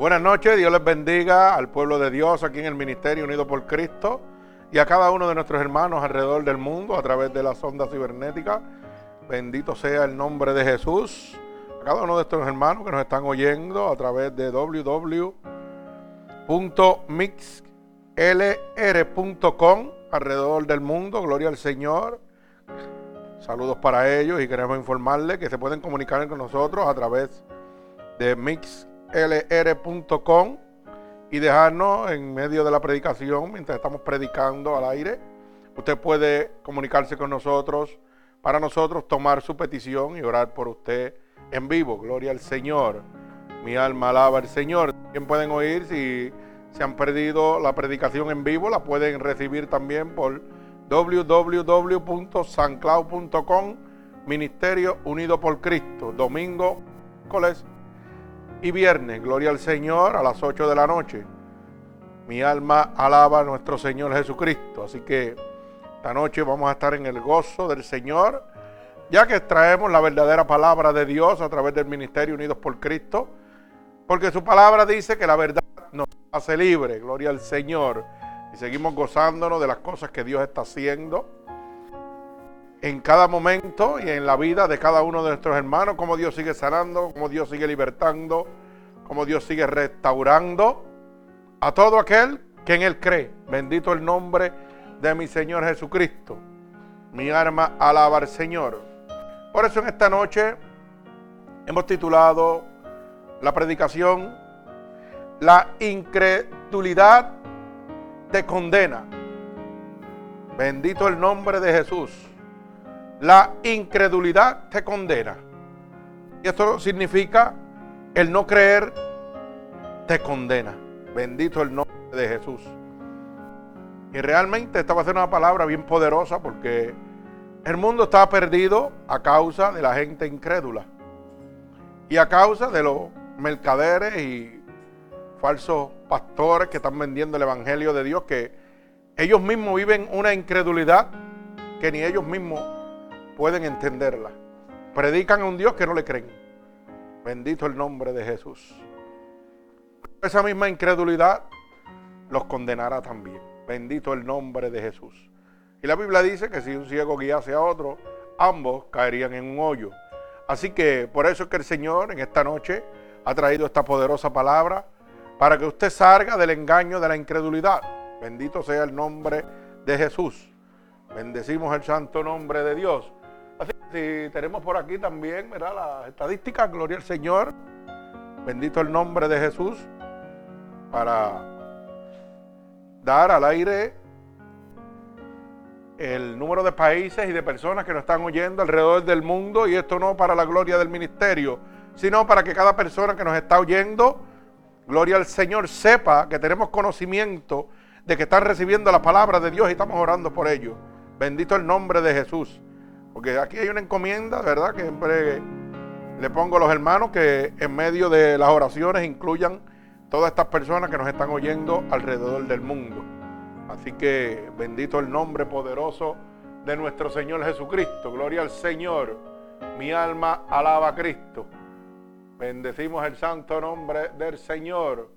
Buenas noches, Dios les bendiga al pueblo de Dios aquí en el Ministerio Unido por Cristo y a cada uno de nuestros hermanos alrededor del mundo a través de las ondas cibernéticas. Bendito sea el nombre de Jesús. A cada uno de estos hermanos que nos están oyendo a través de www.mixlr.com alrededor del mundo. Gloria al Señor. Saludos para ellos y queremos informarles que se pueden comunicar con nosotros a través de mixlr.com y dejarnos en medio de la predicación, mientras estamos predicando al aire. Usted puede comunicarse con nosotros para nosotros tomar su petición y orar por usted en vivo. Gloria al Señor. Mi alma alaba al Señor. También pueden oír si se han perdido la predicación en vivo, la pueden recibir también por www.sanclau.com Ministerio Unido por Cristo, domingo, miércoles y viernes. Gloria al Señor a las 8 de la noche. Mi alma alaba a nuestro Señor Jesucristo. Así que esta noche vamos a estar en el gozo del Señor, ya que traemos la verdadera palabra de Dios a través del Ministerio Unidos por Cristo, porque su palabra dice que la verdad nos hace libre. Gloria al Señor y seguimos gozándonos de las cosas que Dios está haciendo en cada momento y en la vida de cada uno de nuestros hermanos, cómo Dios sigue sanando, cómo Dios sigue libertando, cómo Dios sigue restaurando a todo aquel que en Él cree. Bendito el nombre de mi Señor Jesucristo. Mi alma alaba al Señor. Por eso en esta noche hemos titulado la predicación La incredulidad te condena. Bendito el nombre de Jesús. La incredulidad te condena. Y esto significa el no creer te condena. Bendito el nombre de Jesús. Y realmente esta va a ser una palabra bien poderosa porque el mundo está perdido a causa de la gente incrédula. Y a causa de los mercaderes y falsos pastores que están vendiendo el Evangelio de Dios, que ellos mismos viven una incredulidad que ni ellos mismos pueden entenderla. Predican a un Dios que no le creen. Bendito el nombre de Jesús. Esa misma incredulidad los condenará también. Bendito el nombre de Jesús. Y la Biblia dice que si un ciego guiase a otro, ambos caerían en un hoyo. Así que por eso es que el Señor en esta noche ha traído esta poderosa palabra para que usted salga del engaño de la incredulidad. Bendito sea el nombre de Jesús. Bendecimos el santo nombre de Dios. Así si tenemos por aquí también, ¿verdad? Las estadísticas, gloria al Señor. Bendito el nombre de Jesús. Para dar al aire el número de países y de personas que nos están oyendo alrededor del mundo. Y esto no para la gloria del ministerio, sino para que cada persona que nos está oyendo gloria al Señor, sepa que tenemos conocimiento de que están recibiendo la palabra de Dios y estamos orando por ellos. Bendito el nombre de Jesús. Porque aquí hay una encomienda, ¿verdad? Que siempre le pongo a los hermanos que en medio de las oraciones incluyan todas estas personas que nos están oyendo alrededor del mundo. Así que bendito el nombre poderoso de nuestro Señor Jesucristo. Gloria al Señor. Mi alma alaba a Cristo. Bendecimos el santo nombre del Señor.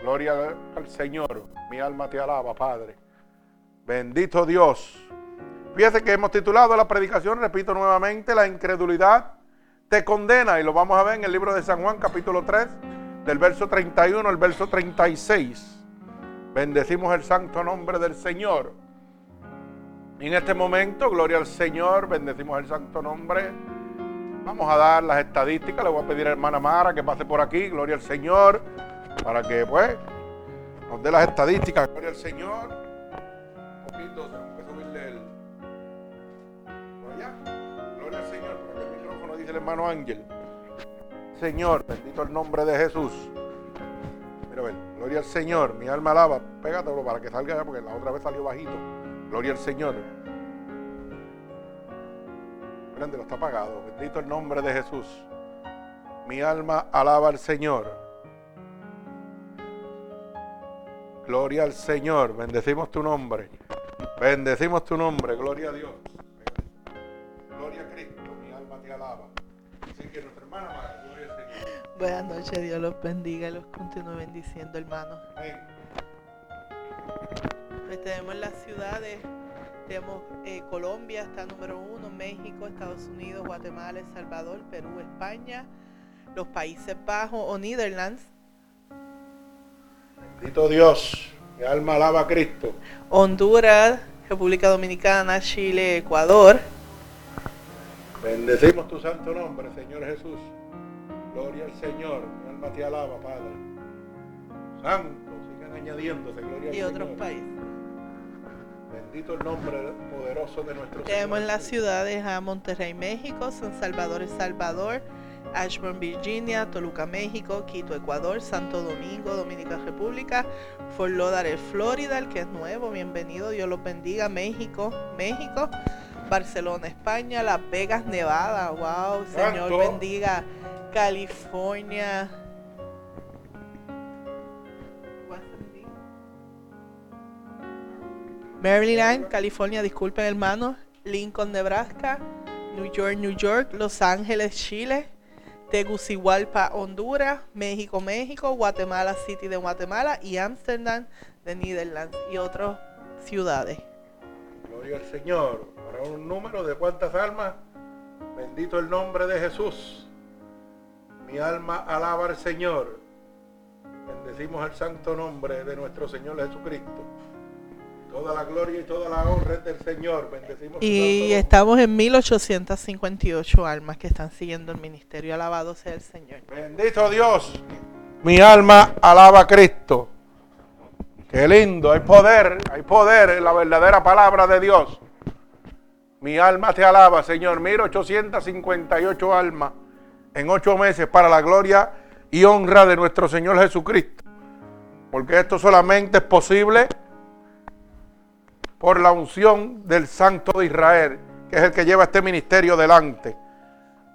Gloria al Señor. Mi alma te alaba, Padre. Bendito Dios. Fíjese que hemos titulado la predicación, repito nuevamente, la incredulidad te condena. Y lo vamos a ver en el libro de San Juan, capítulo 3, del verso 31 al verso 36. Bendecimos el santo nombre del Señor. Y en este momento, gloria al Señor, bendecimos el santo nombre Vamos a dar las estadísticas. Le voy a pedir a hermana Mara que pase por aquí, gloria al Señor, para que pues nos dé las estadísticas, gloria al Señor. Un poquito, Por gloria al Señor, que el micrófono dice el hermano Ángel. Señor, bendito el nombre de Jesús. Mira, a ver, gloria al Señor, mi alma alaba, pégatelo para que salga ya, porque la otra vez salió bajito. Gloria al Señor lo está apagado. Bendito el nombre de Jesús. Mi alma alaba al Señor. Gloria al Señor. Bendecimos tu nombre. Bendecimos tu nombre. Gloria a Dios. Gloria a Cristo. Mi alma te alaba. Así que nuestra hermana Mara, gloria al Señor. Buenas noches, Dios los bendiga y los continúe bendiciendo, hermanos. Amén. Pues tenemos las ciudades, tenemos eh, Colombia, está número uno, México, Estados Unidos, Guatemala, El Salvador, Perú, España, los Países Bajos o Netherlands, Bendito Dios, mi alma alaba a Cristo. Honduras, República Dominicana, Chile, Ecuador, Bendecimos tu santo nombre, Señor Jesús. Gloria al Señor, mi alma te alaba, Padre. Santo, sigan añadiéndose, gloria al y otros Señor. países. Bendito el nombre poderoso de nuestro Tenemos en Señor. las ciudades a Monterrey, México, San Salvador, El Salvador, Ashburn, Virginia, Toluca, México, Quito, Ecuador, Santo Domingo, Dominicana República, Fort Lauderdale, Florida, el que es nuevo, bienvenido, Dios los bendiga, México, México, Barcelona, España, Las Vegas, Nevada, wow, Señor bendiga, California. Maryland, California, disculpen hermanos, Lincoln, Nebraska, New York, New York, Los Ángeles, Chile, Tegucigalpa, Honduras, México, México, Guatemala City de Guatemala. Y Amsterdam de Netherlands. Y otras ciudades. Gloria al Señor. Un número de cuántas almas. Bendito el nombre de Jesús. Mi alma alaba al Señor. Bendecimos el santo nombre de nuestro Señor Jesucristo. Toda la gloria y toda la honra es del Señor. Bendecimos Y estamos en 1858 almas que están siguiendo el ministerio. Alabado sea el Señor. Bendito Dios. Mi alma alaba a Cristo. Qué lindo. Hay poder. Hay poder en la verdadera palabra de Dios. Mi alma te alaba, Señor. 1858 almas en ocho meses para la gloria y honra de nuestro Señor Jesucristo. Porque esto solamente es posible por la unción del Santo de Israel, que es el que lleva este ministerio delante.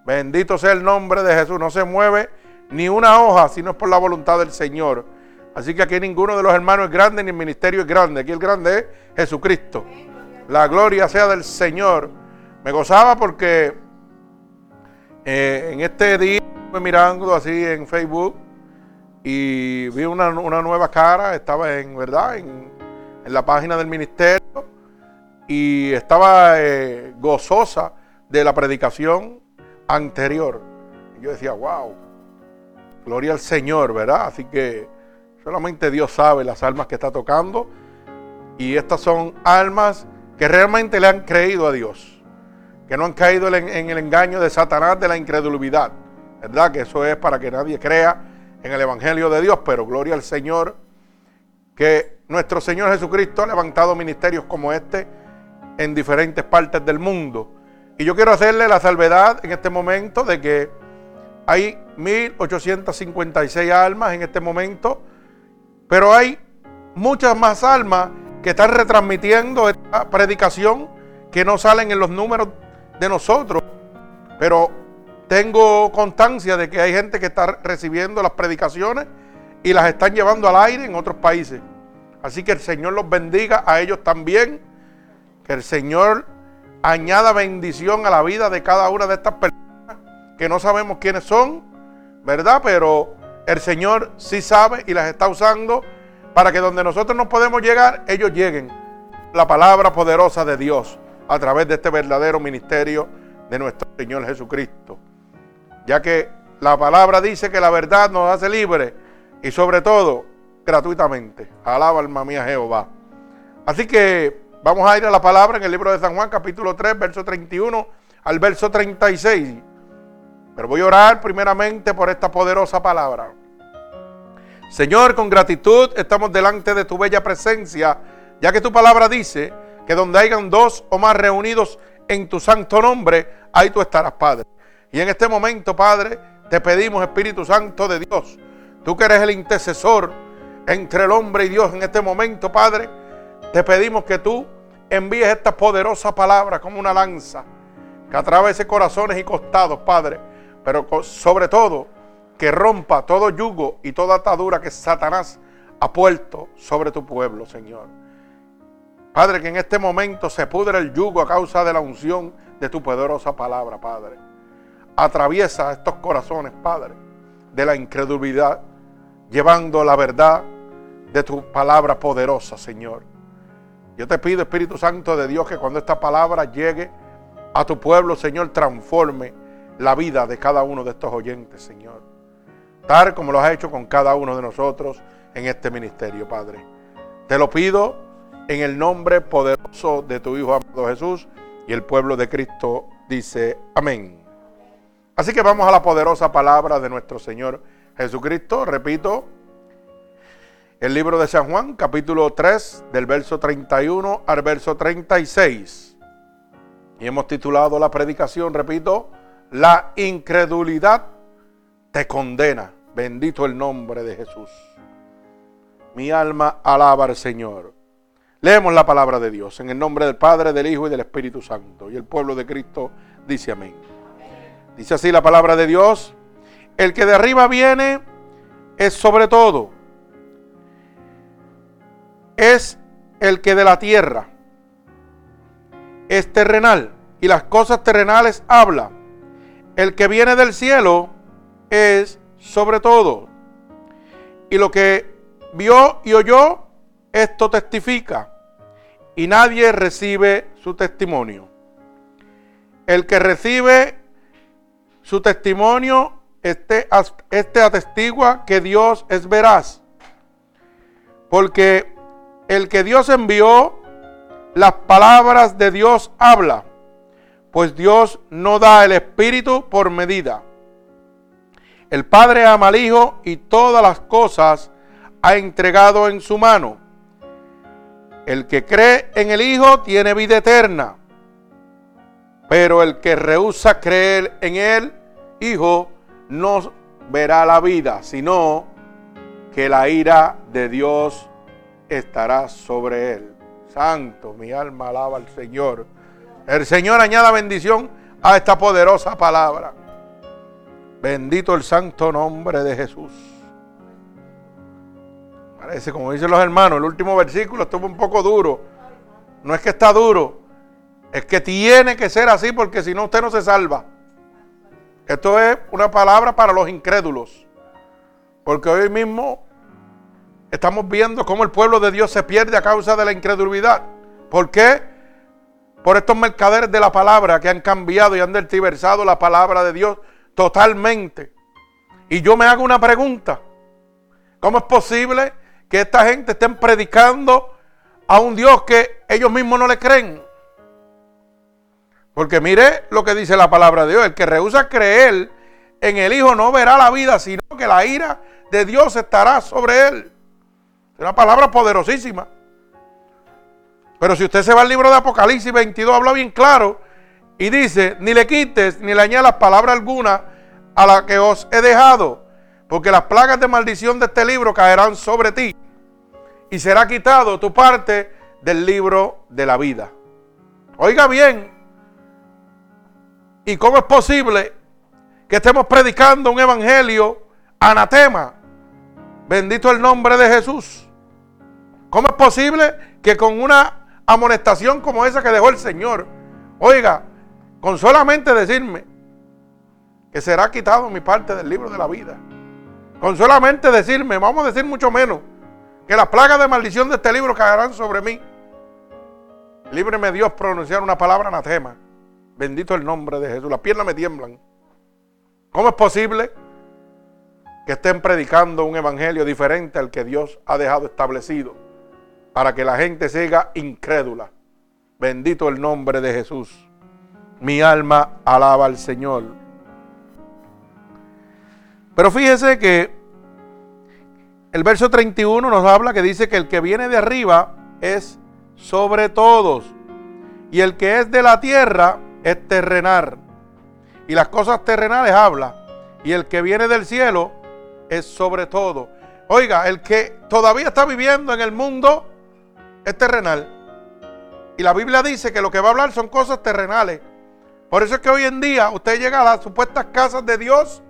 Bendito sea el nombre de Jesús. No se mueve ni una hoja si no es por la voluntad del Señor. Así que aquí ninguno de los hermanos es grande ni el ministerio es grande. Aquí el grande es Jesucristo. La gloria sea del Señor. Me gozaba porque eh, en este día estuve mirando así en Facebook y vi una, una nueva cara. Estaba en, ¿verdad? En, en la página del ministerio y estaba eh, gozosa de la predicación anterior. Yo decía, wow, gloria al Señor, ¿verdad? Así que solamente Dios sabe las almas que está tocando. Y estas son almas que realmente le han creído a Dios, que no han caído en, el engaño de Satanás de la incredulidad, ¿verdad? Que eso es para que nadie crea en el Evangelio de Dios, pero gloria al Señor, que nuestro Señor Jesucristo ha levantado ministerios como este en diferentes partes del mundo. Y yo quiero hacerle la salvedad en este momento de que hay 1856 almas en este momento, pero hay muchas más almas que están retransmitiendo esta predicación que no salen en los números de nosotros. Pero tengo constancia de que hay gente que está recibiendo las predicaciones y las están llevando al aire en otros países. Así que el Señor los bendiga a ellos también. Que el Señor añada bendición a la vida de cada una de estas personas que no sabemos quiénes son, ¿verdad? Pero el Señor sí sabe y las está usando para que donde nosotros no podemos llegar, ellos lleguen. La palabra poderosa de Dios a través de este verdadero ministerio de nuestro Señor Jesucristo. Ya que la palabra dice que la verdad nos hace libres y sobre todo gratuitamente. Alaba alma mía Jehová. Así que vamos a ir a la palabra en el libro de San Juan, capítulo 3, verso 31 al verso 36. Pero voy a orar primeramente por esta poderosa palabra. Señor, con gratitud estamos delante de tu bella presencia, ya que tu palabra dice que donde hayan dos o más reunidos en tu santo nombre, ahí tú estarás, Padre. Y en este momento, Padre, te pedimos, Espíritu Santo de Dios, tú que eres el intercesor entre el hombre y Dios en este momento, Padre, te pedimos que tú envíes esta poderosa palabra como una lanza que atravese corazones y costados, Padre, pero sobre todo que rompa todo yugo y toda atadura que Satanás ha puesto sobre tu pueblo, Señor. Padre, que en este momento se pudre el yugo a causa de la unción de tu poderosa palabra, Padre. atraviesa estos corazones, Padre, de la incredulidad, llevando la verdad de tu palabra poderosa, Señor. Yo te pido, Espíritu Santo de Dios, que cuando esta palabra llegue a tu pueblo, Señor, transforme la vida de cada uno de estos oyentes, Señor. Como lo has hecho con cada uno de nosotros en este ministerio, Padre. Te lo pido en el nombre poderoso de tu Hijo amado Jesús y el pueblo de Cristo dice amén. Así que vamos a la poderosa palabra de nuestro Señor Jesucristo. Repito, el libro de San Juan, capítulo 3, del verso 31 al verso 36. Y hemos titulado la predicación, repito, La incredulidad te condena. Bendito el nombre de Jesús. Mi alma alaba al Señor. Leemos la palabra de Dios en el nombre del Padre, del Hijo y del Espíritu Santo. Y el pueblo de Cristo dice amén. Dice así la palabra de Dios. El que de arriba viene es sobre todo es el que de la tierra es terrenal y las cosas terrenales habla. El que viene del cielo es sobre todo. Y lo que vio y oyó, esto testifica. Y nadie recibe su testimonio. El que recibe su testimonio, este, este atestigua que Dios es veraz. Porque el que Dios envió, las palabras de Dios habla, pues Dios no da el Espíritu por medida. El Padre ama al Hijo y todas las cosas ha entregado en su mano. El que cree en el Hijo tiene vida eterna, pero el que rehúsa creer en el Hijo no verá la vida, sino que la ira de Dios estará sobre él. Santo, mi alma alaba al Señor. El Señor añada bendición a esta poderosa palabra. Bendito el santo nombre de Jesús. Parece, como dicen los hermanos, el último versículo estuvo un poco duro. No es que está duro, es que tiene que ser así porque si no usted no se salva. Esto es una palabra para los incrédulos. Porque hoy mismo Estamos viendo cómo el pueblo de Dios se pierde a causa de la incredulidad. ¿Por qué? Por estos mercaderes de la palabra que han cambiado y han deltiversado la palabra de Dios totalmente. Y yo me hago una pregunta. ¿Cómo es posible que esta gente estén predicando a un Dios que ellos mismos no le creen? Porque mire lo que dice la palabra de Dios. El que rehúsa creer en el Hijo no verá la vida, sino que la ira de Dios estará sobre él. Es una palabra poderosísima. Pero si usted se va al libro de Apocalipsis 22, habla bien claro y dice, ni le quites ni le añadas palabra alguna a la que os he dejado, porque las plagas de maldición de este libro caerán sobre ti y será quitado tu parte del libro de la vida. Oiga bien, ¿y cómo es posible que estemos predicando un evangelio anatema? Bendito el nombre de Jesús. ¿Cómo es posible que con una amonestación como esa que dejó el Señor, oiga, con solamente decirme que será quitado mi parte del libro de la vida, con solamente decirme, vamos a decir mucho menos, que las plagas de maldición de este libro caerán sobre mí, líbreme Dios pronunciar una palabra anatema, bendito el nombre de Jesús, las piernas me tiemblan. ¿Cómo es posible que estén predicando un evangelio diferente al que Dios ha dejado establecido? para que la gente siga incrédula. Bendito el nombre de Jesús. Mi alma alaba al Señor. Pero fíjese que el verso 31 nos habla que dice que el que viene de arriba es sobre todos. Y el que es de la tierra es terrenal. Y las cosas terrenales habla. Y el que viene del cielo es sobre todo. Oiga, el que todavía está viviendo en el mundo es terrenal. Y la Biblia dice que lo que va a hablar son cosas terrenales. Por eso es que hoy en día usted llega a las supuestas casas de Dios,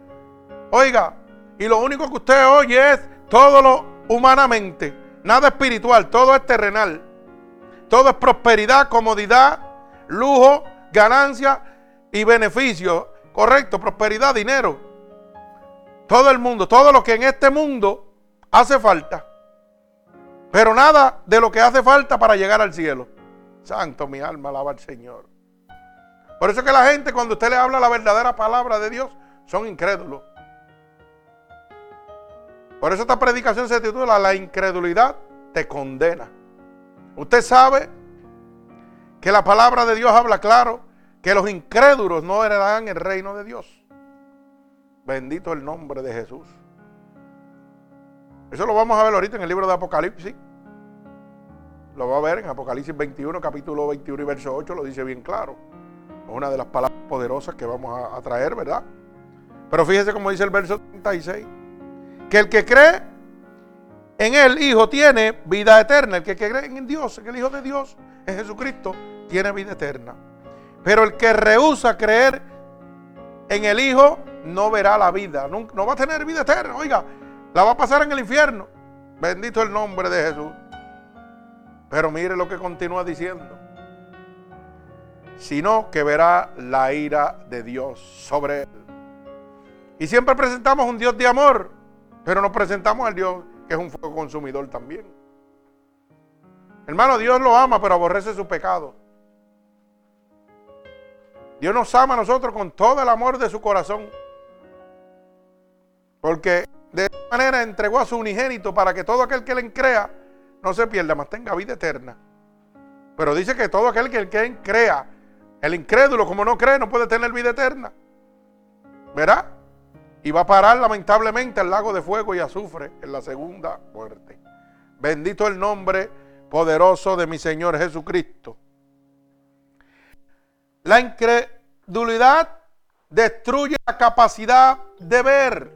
oiga, y lo único que usted oye es todo lo humanamente, nada espiritual, todo es terrenal. Todo es prosperidad, comodidad, lujo, ganancia y beneficio. correcto, prosperidad, dinero. Todo el mundo, todo lo que en este mundo hace falta. Pero nada de lo que hace falta para llegar al cielo. Santo, mi alma alaba al Señor. Por eso que la gente cuando usted le habla la verdadera palabra de Dios son incrédulos. Por eso esta predicación se titula La incredulidad te condena. Usted sabe que la palabra de Dios habla claro que los incrédulos no heredarán el reino de Dios. Bendito el nombre de Jesús. Eso lo vamos a ver ahorita en el libro de Apocalipsis. Lo va a ver en Apocalipsis 21, capítulo 21 y verso 8, lo dice bien claro. Es una de las palabras poderosas que vamos a, a traer, ¿verdad? Pero fíjese como dice el verso 36. Que el que cree en el Hijo tiene vida eterna. El que cree en Dios, en el Hijo de Dios, en Jesucristo, tiene vida eterna. Pero el que rehúsa creer en el Hijo no verá la vida. No, va a tener vida eterna. Oiga, la va a pasar en el infierno. Bendito el nombre de Jesús. Pero mire lo que continúa diciendo. Sino que verá la ira de Dios sobre él. Y siempre presentamos un Dios de amor. Pero nos presentamos al Dios que es un fuego consumidor también. Hermano, Dios lo ama, pero aborrece su pecado. Dios nos ama a nosotros con todo el amor de su corazón. Porque de esta manera entregó a su unigénito para que todo aquel que le crea no se pierda, mas tenga vida eterna. Pero dice que todo aquel que, crea, el incrédulo como no cree, no puede tener vida eterna. ¿Verá? Y va a parar lamentablemente al lago de fuego y azufre en la segunda muerte. Bendito el nombre poderoso de mi Señor Jesucristo. La incredulidad destruye la capacidad de ver.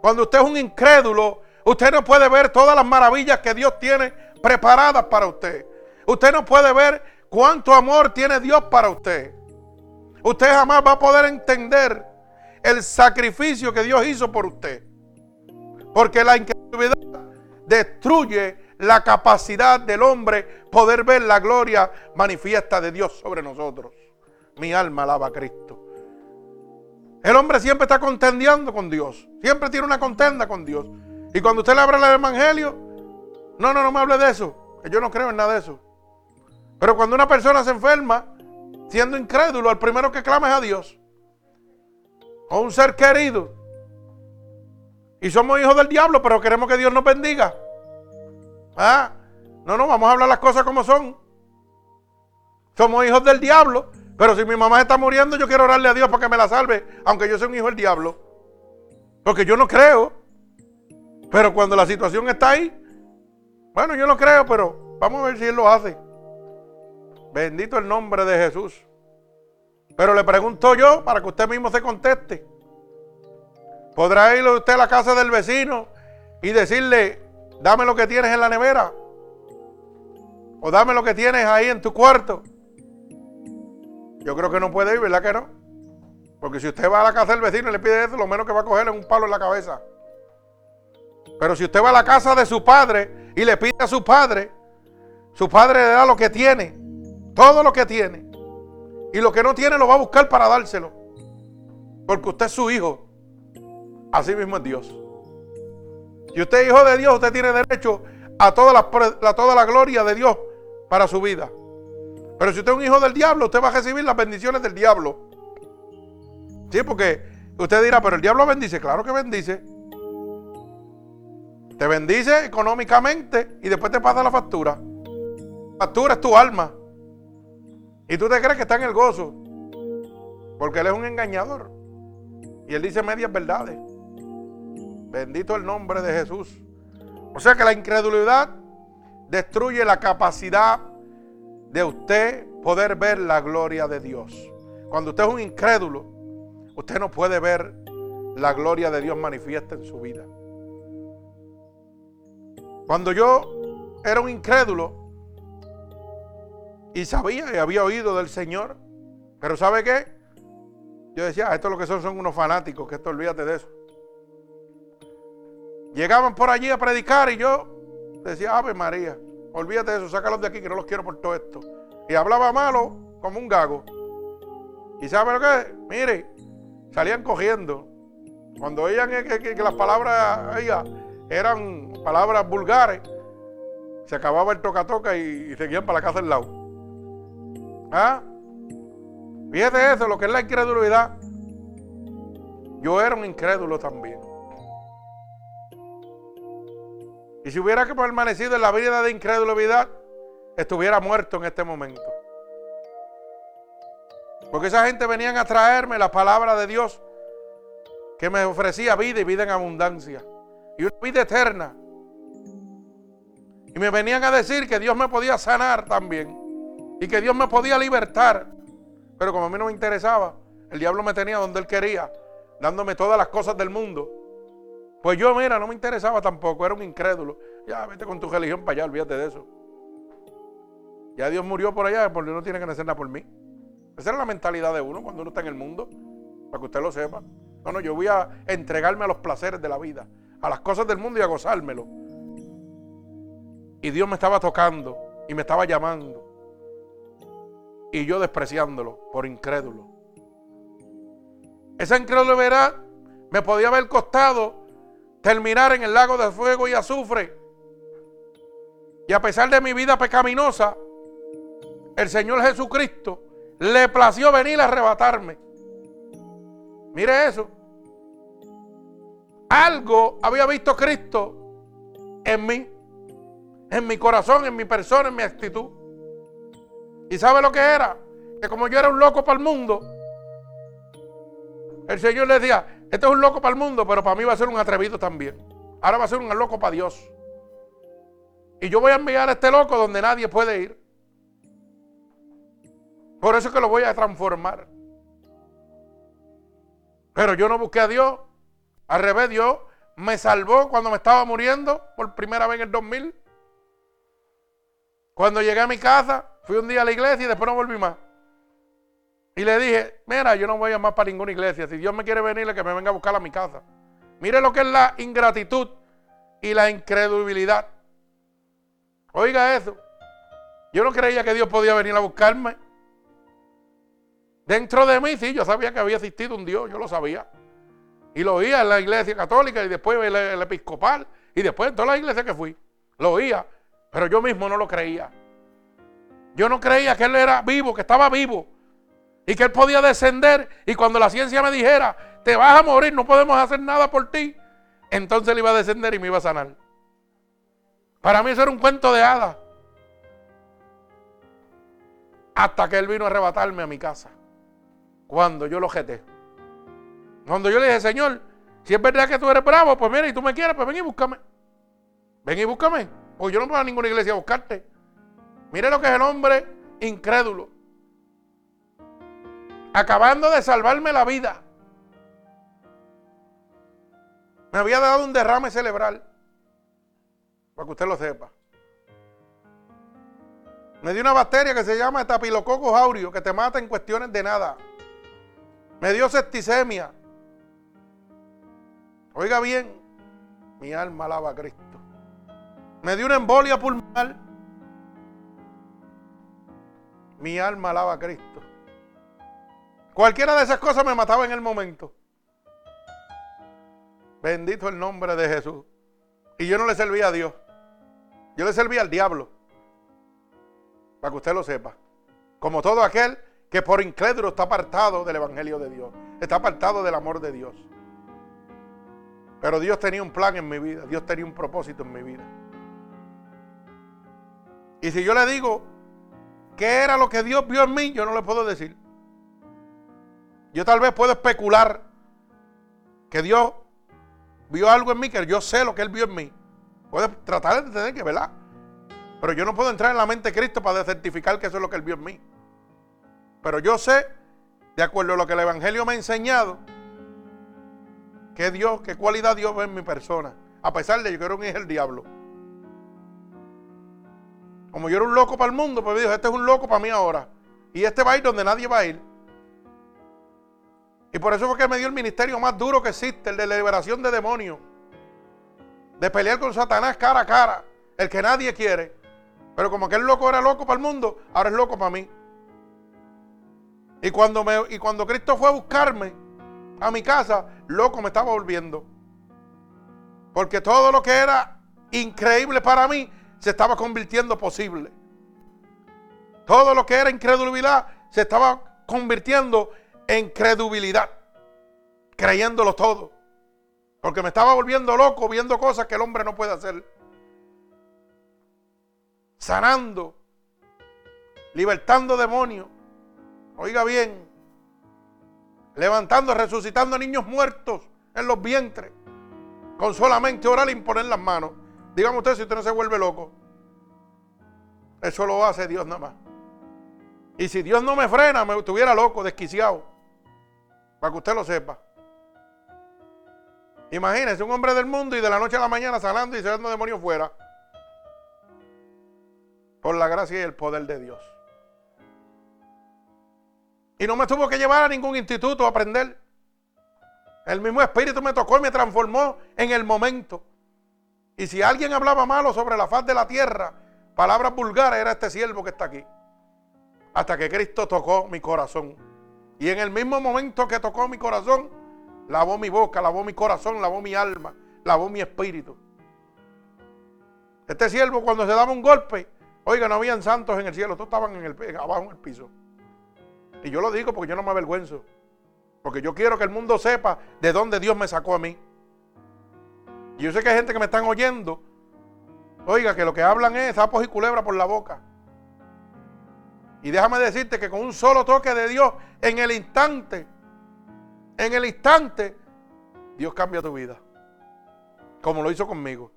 Cuando usted es un incrédulo, usted no puede ver todas las maravillas que Dios tiene preparadas para usted. Usted no puede ver cuánto amor tiene Dios para usted. Usted jamás va a poder entender el sacrificio que Dios hizo por usted. Porque la incredulidad destruye la capacidad del hombre poder ver la gloria manifiesta de Dios sobre nosotros. Mi alma alaba a Cristo. El hombre siempre está contendiendo con Dios. Siempre tiene una contenda con Dios. Y cuando usted le habla el Evangelio, no, no, no me hable de eso. Que yo no creo en nada de eso. Pero cuando una persona se enferma, siendo incrédulo, el primero que clama es a Dios o un ser querido. Y somos hijos del diablo, pero queremos que Dios nos bendiga. ¿Ah? No, no, vamos a hablar las cosas como son. Somos hijos del diablo, pero si mi mamá está muriendo, yo quiero orarle a Dios para que me la salve, aunque yo sea un hijo del diablo. Porque yo no creo. Pero cuando la situación está ahí, bueno, yo no creo, pero vamos a ver si Él lo hace. Bendito el nombre de Jesús. Pero le pregunto yo para que usted mismo se conteste. ¿Podrá ir usted a la casa del vecino y decirle, dame lo que tienes en la nevera? O dame lo que tienes ahí en tu cuarto. Yo creo que no puede ir, ¿verdad que no? Porque si usted va a la casa del vecino y le pide eso, lo menos que va a coger es un palo en la cabeza. Pero si usted va a la casa de su padre y le pide a su padre, su padre le da lo que tiene, todo lo que tiene. Y lo que no tiene lo va a buscar para dárselo. Porque usted es su hijo. Así mismo es Dios. Si usted es hijo de Dios, usted tiene derecho a toda la, toda la gloria de Dios para su vida. Pero si usted es un hijo del diablo, usted va a recibir las bendiciones del diablo. Sí, porque usted dirá, pero el diablo bendice. Claro que bendice. Te bendice económicamente y después te pasa la factura. La factura es tu alma. Y tú te crees que está en el gozo. Porque Él es un engañador. Y Él dice medias verdades. Bendito el nombre de Jesús. O sea que la incredulidad destruye la capacidad de usted poder ver la gloria de Dios. Cuando usted es un incrédulo, usted no puede ver la gloria de Dios manifiesta en su vida. Cuando yo era un incrédulo, y sabía y había oído del Señor. Pero ¿sabe qué? Yo decía, ah, esto lo que son son unos fanáticos, que esto olvídate de eso. Llegaban por allí a predicar y yo decía, Ave María, olvídate de eso, sácalos de aquí que no los quiero por todo esto. Y hablaba malo como un gago. ¿Y sabe lo que? Mire, salían cogiendo. Cuando veían que, las palabras eran palabras vulgares, se acababa el toca-toca y, seguían para la casa del lado. ¿Ah? Fíjate eso, lo que es la incredulidad. Yo era un incrédulo también. Y si hubiera permanecido en la vida de incredulidad, estuviera muerto en este momento. Porque esa gente venían a traerme la palabra de Dios que me ofrecía vida y vida en abundancia. Y una vida eterna. Y me venían a decir que Dios me podía sanar también. Y que Dios me podía libertar. Pero como a mí no me interesaba, el diablo me tenía donde él quería, dándome todas las cosas del mundo. Pues yo, mira, no me interesaba tampoco, era un incrédulo. Ya, vete con tu religión para allá, olvídate de eso. Ya Dios murió por allá, porque no tiene que nacer nada por mí. Esa era la mentalidad de uno cuando uno está en el mundo, para que usted lo sepa. No, no, yo voy a entregarme a los placeres de la vida, a las cosas del mundo y a gozármelo. Y Dios me estaba tocando y me estaba llamando. Y yo despreciándolo por incrédulo. Esa incredulidad me podía haber costado terminar en el lago de fuego y azufre. Y a pesar de mi vida pecaminosa, el Señor Jesucristo le plació venir a arrebatarme. Mire eso. Algo había visto Cristo en mí, en mi corazón, en mi persona, en mi actitud. ¿Y sabe lo que era? Que como yo era un loco para el mundo, el Señor le decía, este es un loco para el mundo, pero para mí va a ser un atrevido también. Ahora va a ser un loco para Dios. Y yo voy a enviar a este loco donde nadie puede ir. Por eso es que lo voy a transformar. Pero yo no busqué a Dios. Al revés, Dios me salvó cuando me estaba muriendo por primera vez en el 2000. Cuando llegué a mi casa, fui un día a la iglesia y después no volví más. Y le dije, mira, yo no voy a más para ninguna iglesia. Si Dios me quiere venir, que me venga a buscar a mi casa. Mire lo que es la ingratitud y la incredulidad. Oiga eso. Yo no creía que Dios podía venir a buscarme. Dentro de mí, sí, yo sabía que había existido un Dios, yo lo sabía. Y lo oía en la iglesia católica y después en el, episcopal y después en todas las iglesias que fui. Lo oía, pero yo mismo no lo creía. Yo no creía que Él era vivo, que estaba vivo y que Él podía descender y cuando la ciencia me dijera, te vas a morir, no podemos hacer nada por ti, entonces Él iba a descender y me iba a sanar. Para mí eso era un cuento de hadas. Hasta que Él vino a arrebatarme a mi casa cuando yo lo jeté. Cuando yo le dije, Señor, si es verdad que tú eres bravo, pues mira, y tú me quieres, pues ven y búscame. Ven y búscame. Porque yo no voy a ninguna iglesia a buscarte. Mire lo que es el hombre incrédulo. Acabando de salvarme la vida. Me había dado un derrame cerebral. Para que usted lo sepa. Me dio una bacteria que se llama estapilococcus aureus que te mata en cuestiones de nada. Me dio septicemia. Oiga bien, mi alma alaba a Cristo. Me dio una embolia pulmonar. Mi alma alaba a Cristo. Cualquiera de esas cosas me mataba en el momento. Bendito el nombre de Jesús. Y yo no le servía a Dios. Yo le servía al diablo. Para que usted lo sepa. Como todo aquel que por incrédulo está apartado del Evangelio de Dios, está apartado del amor de Dios. Pero Dios tenía un plan en mi vida, Dios tenía un propósito en mi vida. Y si yo le digo qué era lo que Dios vio en mí, yo no le puedo decir. Yo tal vez puedo especular que Dios vio algo en mí, que yo sé lo que Él vio en mí. Puedo tratar de tener que, ¿verdad? Pero yo no puedo entrar en la mente de Cristo para certificar que eso es lo que Él vio en mí. Pero yo sé, de acuerdo a lo que el Evangelio me ha enseñado, que Dios, qué cualidad Dios ve en mi persona. A pesar de yo que era un hijo del diablo. Como yo era un loco para el mundo, pues me dijo, este es un loco para mí ahora. Y este va a ir donde nadie va a ir. Y por eso fue que me dio el ministerio más duro que existe, el de liberación de demonios. De pelear con Satanás cara a cara. El que nadie quiere. Pero como que el loco era loco para el mundo, ahora es loco para mí. Y cuando, me, y cuando Cristo fue a buscarme a mi casa, loco me estaba volviendo. Porque todo lo que era increíble para mí se estaba convirtiendo posible. Todo lo que era incredulidad se estaba convirtiendo en credibilidad. Creyéndolo todo. Porque me estaba volviendo loco viendo cosas que el hombre no puede hacer. Sanando. Libertando demonios. Oiga bien. Levantando, resucitando niños muertos en los vientres. Con solamente orar y imponer las manos. Dígame usted si usted no se vuelve loco. Eso lo hace Dios nada más. Y si Dios no me frena, me estuviera loco, desquiciado. Para que usted lo sepa. Imagínese un hombre del mundo y de la noche a la mañana sanando y saliendo demonios fuera. Por la gracia y el poder de Dios. Y no me tuvo que llevar a ningún instituto a aprender. El mismo Espíritu me tocó y me transformó en el momento. Y si alguien hablaba malo sobre la faz de la tierra, palabras vulgares, era este siervo que está aquí. Hasta que Cristo tocó mi corazón. Y en el mismo momento que tocó mi corazón, lavó mi boca, lavó mi corazón, lavó mi alma, lavó mi espíritu. Este siervo cuando se daba un golpe, oiga, no habían santos en el cielo, todos estaban en el, abajo en el piso. Y yo lo digo porque yo no me avergüenzo. Porque yo quiero que el mundo sepa de dónde Dios me sacó a mí. Y yo sé que hay gente que me están oyendo. Oiga, que lo que hablan es sapos y culebra por la boca. Y déjame decirte que con un solo toque de Dios, en el instante, en el instante, Dios cambia tu vida. Como lo hizo conmigo.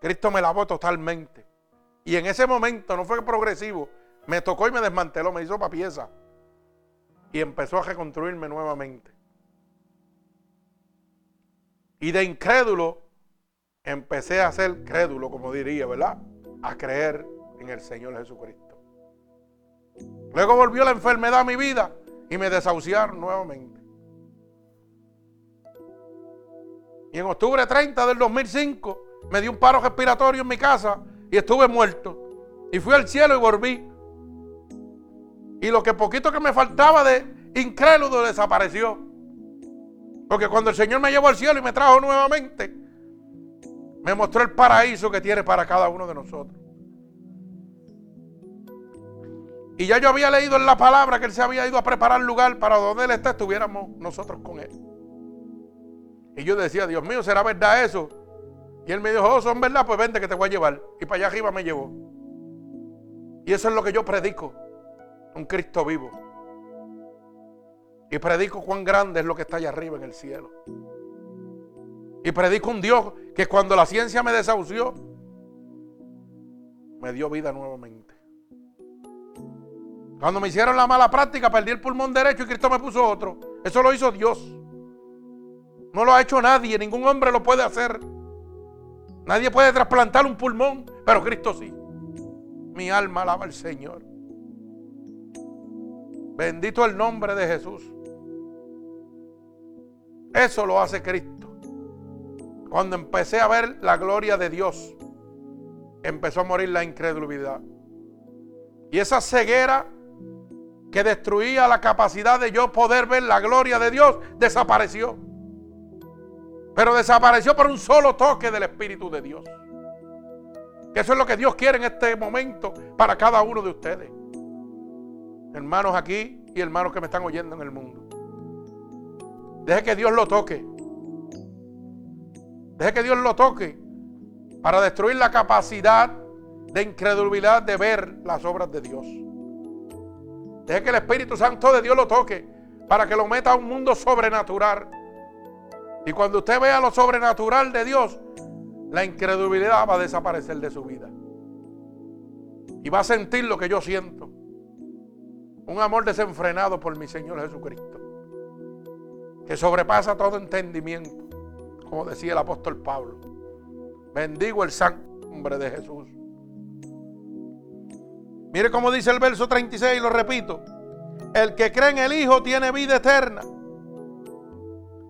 Cristo me lavó totalmente. Y en ese momento no fue progresivo. Me tocó y me desmanteló, me hizo para pieza. Y empezó a reconstruirme nuevamente. Y de incrédulo empecé a ser crédulo, como diría, ¿verdad? A creer en el Señor Jesucristo. Luego volvió la enfermedad a mi vida y me desahuciaron nuevamente. Y en octubre 30 del 2005 me dio un paro respiratorio en mi casa y estuve muerto. Y fui al cielo y volví. Y lo que poquito que me faltaba de incrédulo desapareció. Porque cuando el Señor me llevó al cielo y me trajo nuevamente, me mostró el paraíso que tiene para cada uno de nosotros. Y ya yo había leído en la palabra que Él se había ido a preparar lugar para donde Él está, estuviéramos nosotros con Él. Y yo decía, Dios mío, ¿será verdad eso? Y Él me dijo, oh, son verdad, pues vente que te voy a llevar. Y para allá arriba me llevó. Y eso es lo que yo predico. Un Cristo vivo. Y predico cuán grande es lo que está allá arriba en el cielo. Y predico un Dios que cuando la ciencia me desahució, me dio vida nuevamente. Cuando me hicieron la mala práctica, perdí el pulmón derecho y Cristo me puso otro. Eso lo hizo Dios. No lo ha hecho nadie, ningún hombre lo puede hacer. Nadie puede trasplantar un pulmón, pero Cristo sí. Mi alma alaba al Señor. Bendito el nombre de Jesús. Eso lo hace Cristo. Cuando empecé a ver la gloria de Dios, empezó a morir la incredulidad. Y esa ceguera que destruía la capacidad de yo poder ver la gloria de Dios, desapareció. Pero desapareció por un solo toque del Espíritu de Dios. Eso es lo que Dios quiere en este momento para cada uno de ustedes. Hermanos aquí y hermanos que me están oyendo en el mundo. Deje que Dios lo toque. Deje que Dios lo toque para destruir la capacidad de incredulidad de ver las obras de Dios. Deje que el Espíritu Santo de Dios lo toque para que lo meta a un mundo sobrenatural. Y cuando usted vea lo sobrenatural de Dios, la incredulidad va a desaparecer de su vida. Y va a sentir lo que yo siento. Un amor desenfrenado por mi Señor Jesucristo. Que sobrepasa todo entendimiento. Como decía el apóstol Pablo. Bendigo el santo nombre de Jesús. Mire cómo dice el verso 36, y lo repito. El que cree en el Hijo tiene vida eterna.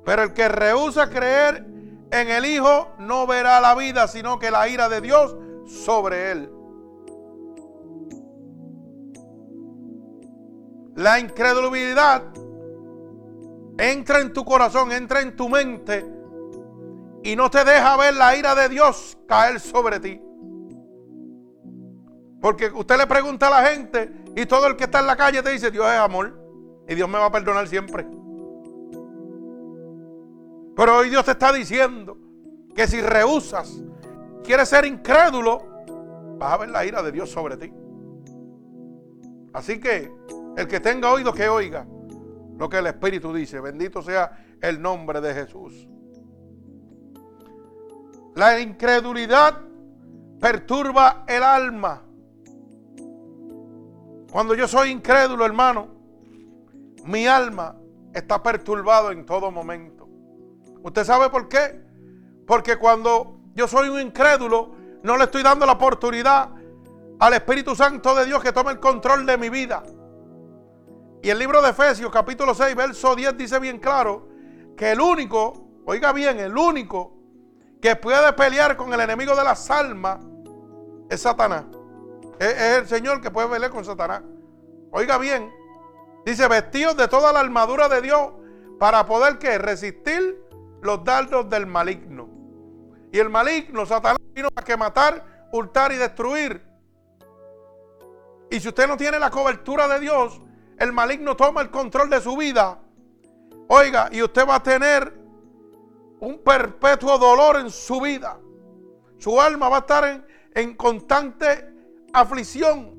Pero el que rehúsa creer en el Hijo no verá la vida, sino que la ira de Dios sobre él. la incredulidad entra en tu corazón, entra en tu mente y no te deja ver la ira de Dios caer sobre ti. Porque usted le pregunta a la gente y todo el que está en la calle te dice, Dios es amor y Dios me va a perdonar siempre. Pero hoy Dios te está diciendo que si rehusas, quieres ser incrédulo, vas a ver la ira de Dios sobre ti. Así que el que tenga oído que oiga lo que el Espíritu dice. Bendito sea el nombre de Jesús. La incredulidad perturba el alma. Cuando yo soy incrédulo, hermano, mi alma está perturbado en todo momento. ¿Usted sabe por qué? Porque cuando yo soy un incrédulo, no le estoy dando la oportunidad al Espíritu Santo de Dios que tome el control de mi vida. Y el libro de Efesios capítulo 6, verso 10 dice bien claro que el único, oiga bien, el único que puede pelear con el enemigo de las almas es Satanás. Es, el Señor que puede pelear con Satanás. Oiga bien, dice vestidos de toda la armadura de Dios para poder que resistir los dardos del maligno. Y el maligno, Satanás, vino a que matar, hurtar y destruir. Y si usted no tiene la cobertura de Dios, el maligno toma el control de su vida. Oiga, y usted va a tener un perpetuo dolor en su vida. Su alma va a estar en, en constante aflicción,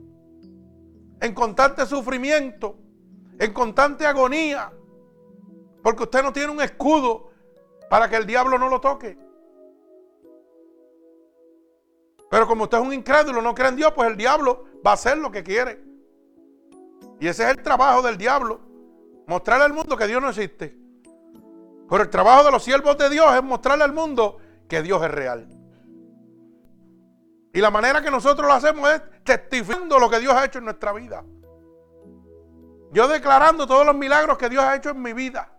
en constante sufrimiento, en constante agonía. Porque usted no tiene un escudo para que el diablo no lo toque. Pero como usted es un incrédulo, no cree en Dios, pues el diablo va a hacer lo que quiere. Y ese es el trabajo del diablo. Mostrarle al mundo que Dios no existe. Pero el trabajo de los siervos de Dios es mostrarle al mundo que Dios es real. Y la manera que nosotros lo hacemos es testificando lo que Dios ha hecho en nuestra vida. Yo declarando todos los milagros que Dios ha hecho en mi vida.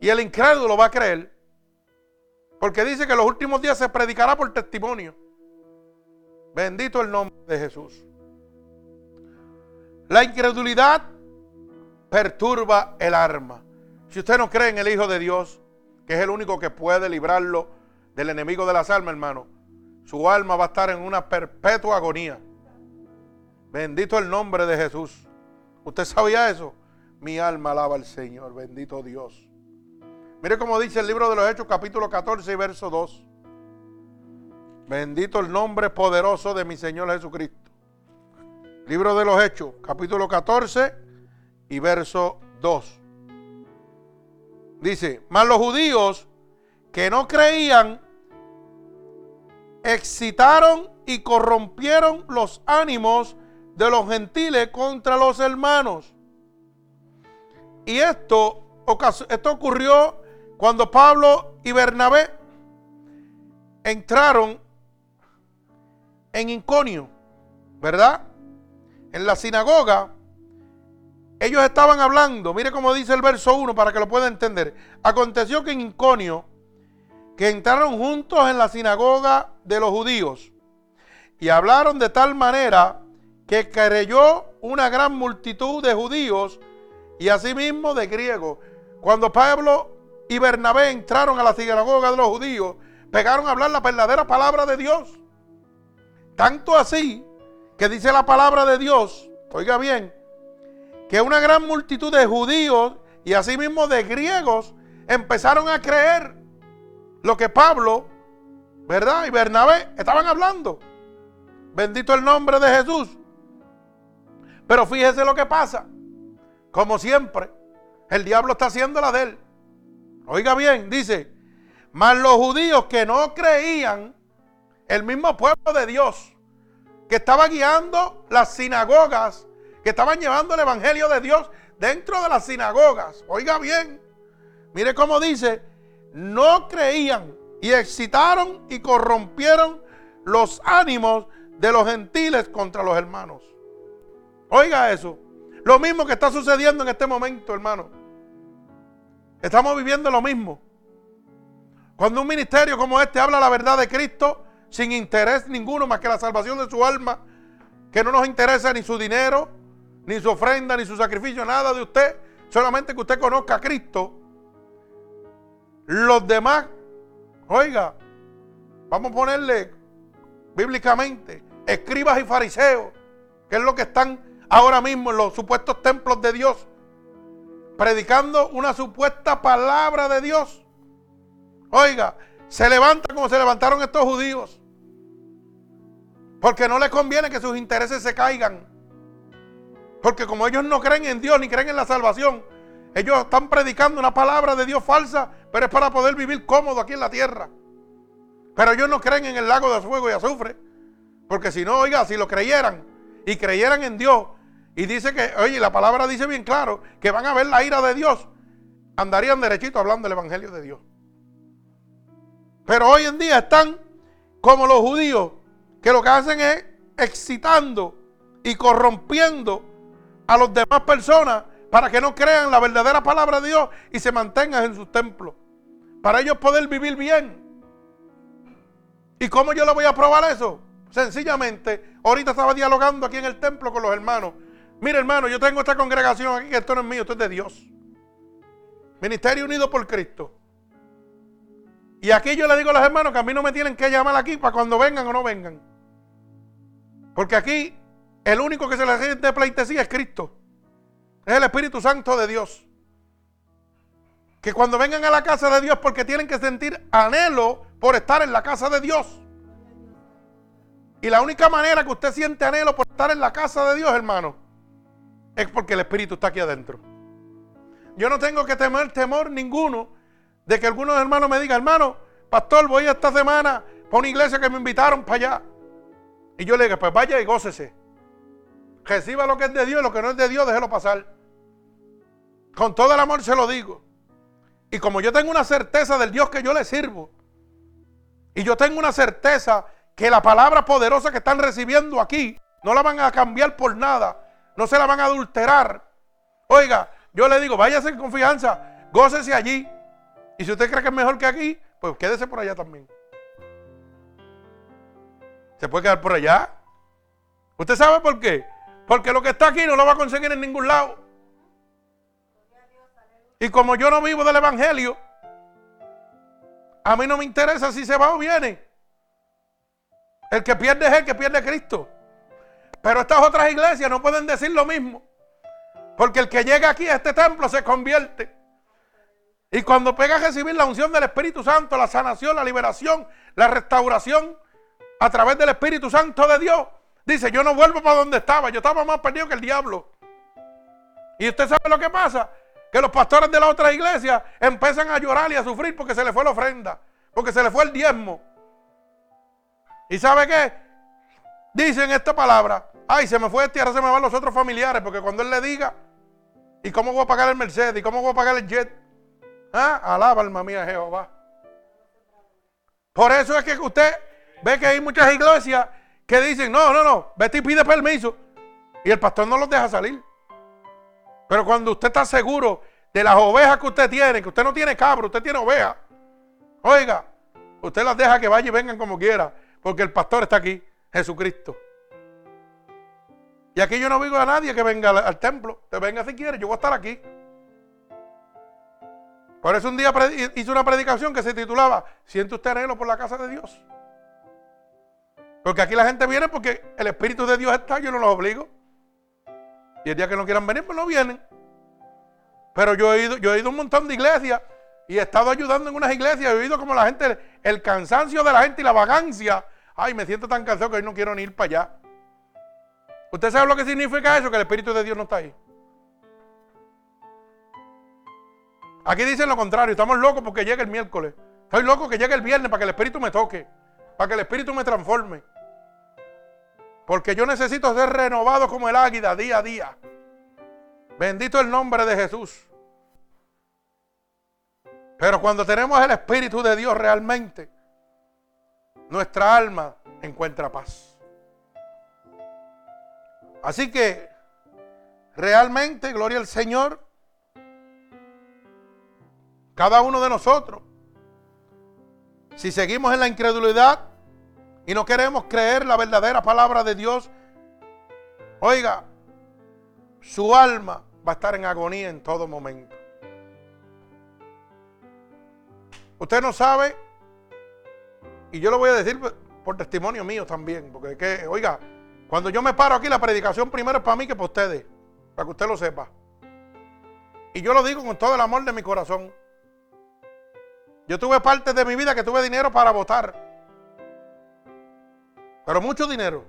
Y el incrédulo va a creer. Porque dice que los últimos días se predicará por testimonio. Bendito el nombre de Jesús. La incredulidad perturba el alma. Si usted no cree en el Hijo de Dios, que es el único que puede librarlo del enemigo de las almas, hermano, su alma va a estar en una perpetua agonía. Bendito el nombre de Jesús. ¿Usted sabía eso? Mi alma alaba al Señor, bendito Dios. Mire cómo dice el libro de los Hechos, capítulo 14 y verso 2. Bendito el nombre poderoso de mi Señor Jesucristo. Libro de los Hechos, capítulo 14 y verso 2. Dice, mas los judíos que no creían excitaron y corrompieron los ánimos de los gentiles contra los hermanos. Y esto, esto ocurrió cuando Pablo y Bernabé entraron en Inconio, ¿verdad? En la sinagoga, ellos estaban hablando, mire cómo dice el verso 1 para que lo pueda entender. Aconteció que en Inconio, que entraron juntos en la sinagoga de los judíos y hablaron de tal manera que creyó una gran multitud de judíos y asimismo de griegos. Cuando Pablo y Bernabé entraron a la sinagoga de los judíos, pegaron a hablar la verdadera palabra de Dios. Tanto así que dice la palabra de Dios, oiga bien, que una gran multitud de judíos y asimismo de griegos empezaron a creer lo que Pablo, ¿verdad? Y Bernabé estaban hablando. Bendito el nombre de Jesús. Pero fíjese lo que pasa. Como siempre, el diablo está haciendo la de él. Oiga bien, dice, mas los judíos que no creían, el mismo pueblo de Dios, que estaba guiando las sinagogas, que estaban llevando el Evangelio de Dios dentro de las sinagogas. Oiga bien, mire cómo dice, no creían y excitaron y corrompieron los ánimos de los gentiles contra los hermanos. Oiga eso. Lo mismo que está sucediendo en este momento, hermano. Estamos viviendo lo mismo. Cuando un ministerio como este habla la verdad de Cristo, sin interés ninguno más que la salvación de su alma, que no nos interesa ni su dinero, ni su ofrenda, ni su sacrificio, nada de usted. Solamente que usted conozca a Cristo. Los demás, oiga, vamos a ponerle bíblicamente, escribas y fariseos, que es lo que están ahora mismo en los supuestos templos de Dios, predicando una supuesta palabra de Dios. Oiga, se levanta como se levantaron estos judíos. Porque no les conviene que sus intereses se caigan. Porque como ellos no creen en Dios ni creen en la salvación, ellos están predicando una palabra de Dios falsa, pero es para poder vivir cómodo aquí en la tierra. Pero ellos no creen en el lago de fuego y azufre. Porque si no, oiga, si lo creyeran y creyeran en Dios, y dice que, oye, la palabra dice bien claro que van a ver la ira de Dios, andarían derechito hablando del Evangelio de Dios. Pero hoy en día están como los judíos, que lo que hacen es excitando y corrompiendo a las demás personas para que no crean la verdadera palabra de Dios y se mantengan en sus templos. Para ellos poder vivir bien. ¿Y cómo yo le voy a probar eso? Sencillamente, ahorita estaba dialogando aquí en el templo con los hermanos. Mire hermano, yo tengo esta congregación aquí que esto no es mío, esto es de Dios. Ministerio Unido por Cristo. Y aquí yo le digo a los hermanos que a mí no me tienen que llamar aquí para cuando vengan o no vengan. Porque aquí el único que se le de pleitesía es Cristo. Es el Espíritu Santo de Dios. Que cuando vengan a la casa de Dios porque tienen que sentir anhelo por estar en la casa de Dios. Y la única manera que usted siente anhelo por estar en la casa de Dios, hermano, es porque el Espíritu está aquí adentro. Yo no tengo que temer temor ninguno de que algunos hermanos me digan, hermano, pastor, voy esta semana para una iglesia que me invitaron para allá. Y yo le digo, pues vaya y gócese. Reciba lo que es de Dios y lo que no es de Dios, déjelo pasar. Con todo el amor se lo digo. Y como yo tengo una certeza del Dios que yo le sirvo, y yo tengo una certeza que la palabra poderosa que están recibiendo aquí no la van a cambiar por nada, no se la van a adulterar. Oiga, yo le digo, váyase en confianza, gócese allí, y si usted cree que es mejor que aquí, pues quédese por allá también. Se puede quedar por allá. ¿Usted sabe por qué? Porque lo que está aquí no lo va a conseguir en ningún lado. Y como yo no vivo del Evangelio, a mí no me interesa si se va o viene. El que pierde es el que pierde Cristo. Pero estas otras iglesias no pueden decir lo mismo. Porque el que llega aquí a este templo se convierte. Y cuando pega a recibir la unción del Espíritu Santo, la sanación, la liberación, la restauración a través del Espíritu Santo de Dios, dice, yo no vuelvo para donde estaba, yo estaba más perdido que el diablo. Y usted sabe lo que pasa, que los pastores de la otra iglesia empiezan a llorar y a sufrir porque se le fue la ofrenda, porque se le fue el diezmo. ¿Y sabe qué? Dicen esta palabra, ay, se me fue este, ahora se me van los otros familiares, porque cuando él le diga, ¿y cómo voy a pagar el Mercedes? ¿Y cómo voy a pagar el jet? ¿Ah? Alaba alma mía Jehová. Por eso es que usted ve que hay muchas iglesias que dicen, no, no, no, vete y pide permiso. Y el pastor no los deja salir. Pero cuando usted está seguro de las ovejas que usted tiene, que usted no tiene cabro, usted tiene ovejas. Oiga, usted las deja que vayan y vengan como quiera, porque el pastor está aquí, Jesucristo. Y aquí yo no digo a nadie que venga al, templo. Te venga si quiere, yo voy a estar aquí. Por eso un día hizo una predicación que se titulaba ¿Siente usted anhelo por la casa de Dios? Porque aquí la gente viene porque el Espíritu de Dios está, yo no los obligo. Y el día que no quieran venir, pues no vienen. Pero yo he ido, yo he ido a un montón de iglesias y he estado ayudando en unas iglesias. He oído como la gente, el cansancio de la gente y la vagancia. Ay, me siento tan cansado que hoy no quiero ni ir para allá. ¿Usted sabe lo que significa eso? Que el Espíritu de Dios no está ahí. Aquí dicen lo contrario, estamos locos porque llega el miércoles. Estoy loco que llegue el viernes para que el Espíritu me toque, para que el Espíritu me transforme. Porque yo necesito ser renovado como el águila día a día. Bendito el nombre de Jesús. Pero cuando tenemos el Espíritu de Dios realmente, nuestra alma encuentra paz. Así que realmente, gloria al Señor, cada uno de nosotros, si seguimos en la incredulidad y no queremos creer la verdadera palabra de Dios, oiga, su alma va a estar en agonía en todo momento. Usted no sabe, y yo lo voy a decir por testimonio mío también, porque que, oiga, cuando yo me paro aquí, la predicación primero es para mí que para ustedes, para que usted lo sepa. Y yo lo digo con todo el amor de mi corazón. Yo tuve parte de mi vida que tuve dinero para votar. Pero mucho dinero.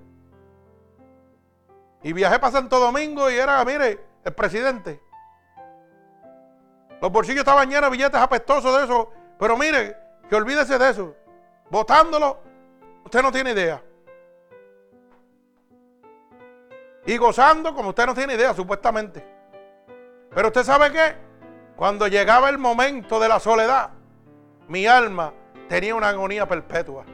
Y viajé para Santo Domingo y era, mire, el presidente. Los bolsillos estaban llenos de billetes apestosos de eso. Pero mire, que olvídese de eso. Votándolo, usted no tiene idea. Y gozando como usted no tiene idea, supuestamente. Pero usted sabe que cuando llegaba el momento de la soledad, mi alma tenía una agonía perpetua.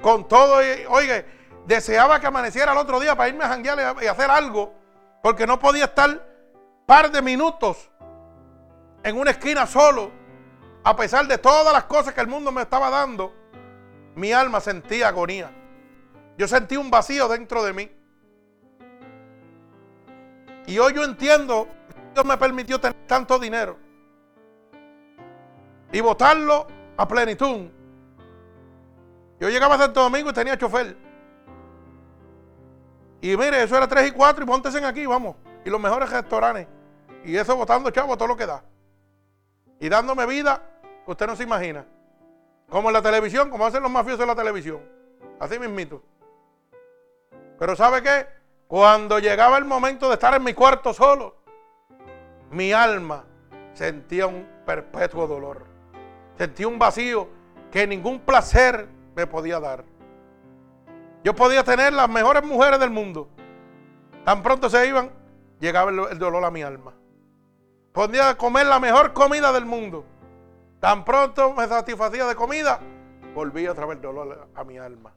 Con todo, oiga, deseaba que amaneciera el otro día para irme a janguear y hacer algo, porque no podía estar par de minutos en una esquina solo, a pesar de todas las cosas que el mundo me estaba dando, mi alma sentía agonía. Yo sentí un vacío dentro de mí. Y hoy yo entiendo Dios me permitió tener tanto dinero y votarlo a plenitud. Yo llegaba a Santo Domingo y tenía chofer. Y mire, eso era 3 y 4 y montense aquí, vamos. Y los mejores restaurantes. Y eso votando, chavo, todo lo que da. Y dándome vida, usted no se imagina. Como en la televisión, como hacen los mafiosos en la televisión. Así mismito. Pero ¿sabe qué? Cuando llegaba el momento de estar en mi cuarto solo, mi alma sentía un perpetuo dolor. Sentía un vacío que ningún placer me podía dar. Yo podía tener las mejores mujeres del mundo. Tan pronto se iban, llegaba el, dolor a mi alma. Podía comer la mejor comida del mundo. Tan pronto me satisfacía de comida, volvía otra vez el dolor a mi alma.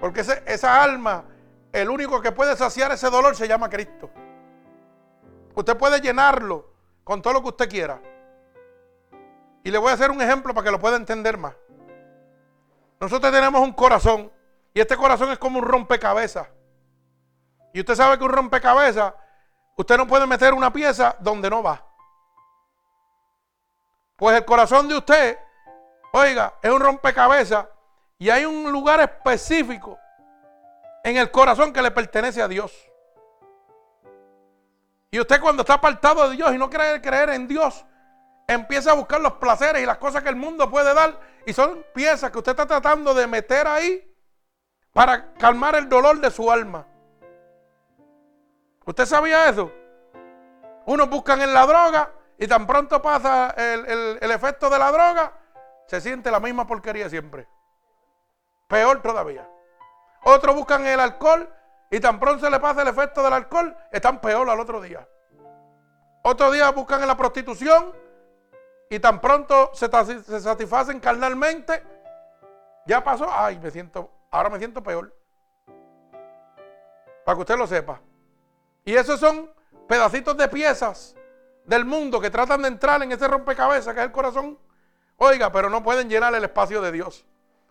Porque esa alma, el único que puede saciar ese dolor se llama Cristo. Usted puede llenarlo con todo lo que usted quiera. Y le voy a hacer un ejemplo para que lo pueda entender más. Nosotros tenemos un corazón y este corazón es como un rompecabezas. Y usted sabe que un rompecabezas, usted no puede meter una pieza donde no va. Pues el corazón de usted, oiga, es un rompecabezas y hay un lugar específico en el corazón que le pertenece a Dios. Y usted cuando está apartado de Dios y no quiere creer en Dios, empieza a buscar los placeres y las cosas que el mundo puede dar. Y son piezas que usted está tratando de meter ahí para calmar el dolor de su alma. ¿Usted sabía eso? Unos buscan en la droga y tan pronto pasa el, efecto de la droga, se siente la misma porquería siempre. Peor todavía. Otros buscan el alcohor y tan pronto se le pasa el efecto del alcohol, están peor al otro día. Otro día buscan en la prostitución y tan pronto se, satisfacen carnalmente. Ya pasó, ay, me siento, ahora me siento peor. Para que usted lo sepa. Y esos son pedacitos de piezas del mundo que tratan de entrar en ese rompecabezas que es el corazón. Oiga, pero no pueden llenar el espacio de Dios.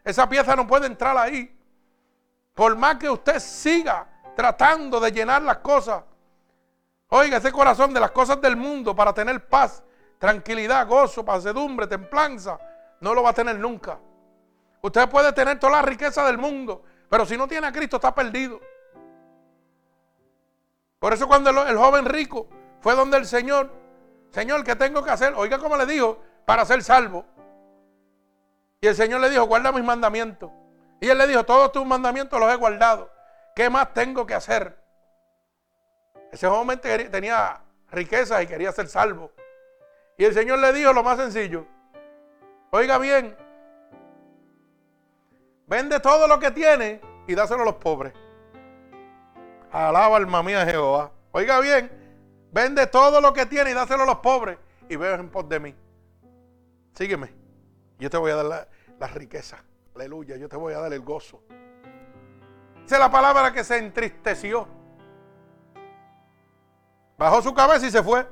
Esa pieza no puede entrar ahí. Por más que usted siga tratando de llenar las cosas. Oiga, ese corazón de las cosas del mundo para tener paz, tranquilidad, gozo, pasedumbre, templanza, no lo va a tener nunca. Usted puede tener toda la riqueza del mundo, pero si no tiene a Cristo está perdido. Por eso cuando el, joven rico fue donde el Señor, Señor, ¿qué tengo que hacer? Oiga como le dijo, para ser salvo. Y el Señor le dijo, guarda mis mandamientos. Y él le dijo, todos tus mandamientos los he guardado. ¿Qué más tengo que hacer? Ese joven tenía riqueza y quería ser salvo. Y el Señor le dijo lo más sencillo. Oiga bien, vende todo lo que tiene y dáselo a los pobres. Alaba alma mía Jehová. Oiga bien, vende todo lo que tiene y dáselo a los pobres y ve en pos de mí. Sígueme. Yo te voy a dar la, la riqueza. Aleluya, yo te voy a dar el gozo. Dice la palabra que se entristeció. Bajó su cabeza y se fue.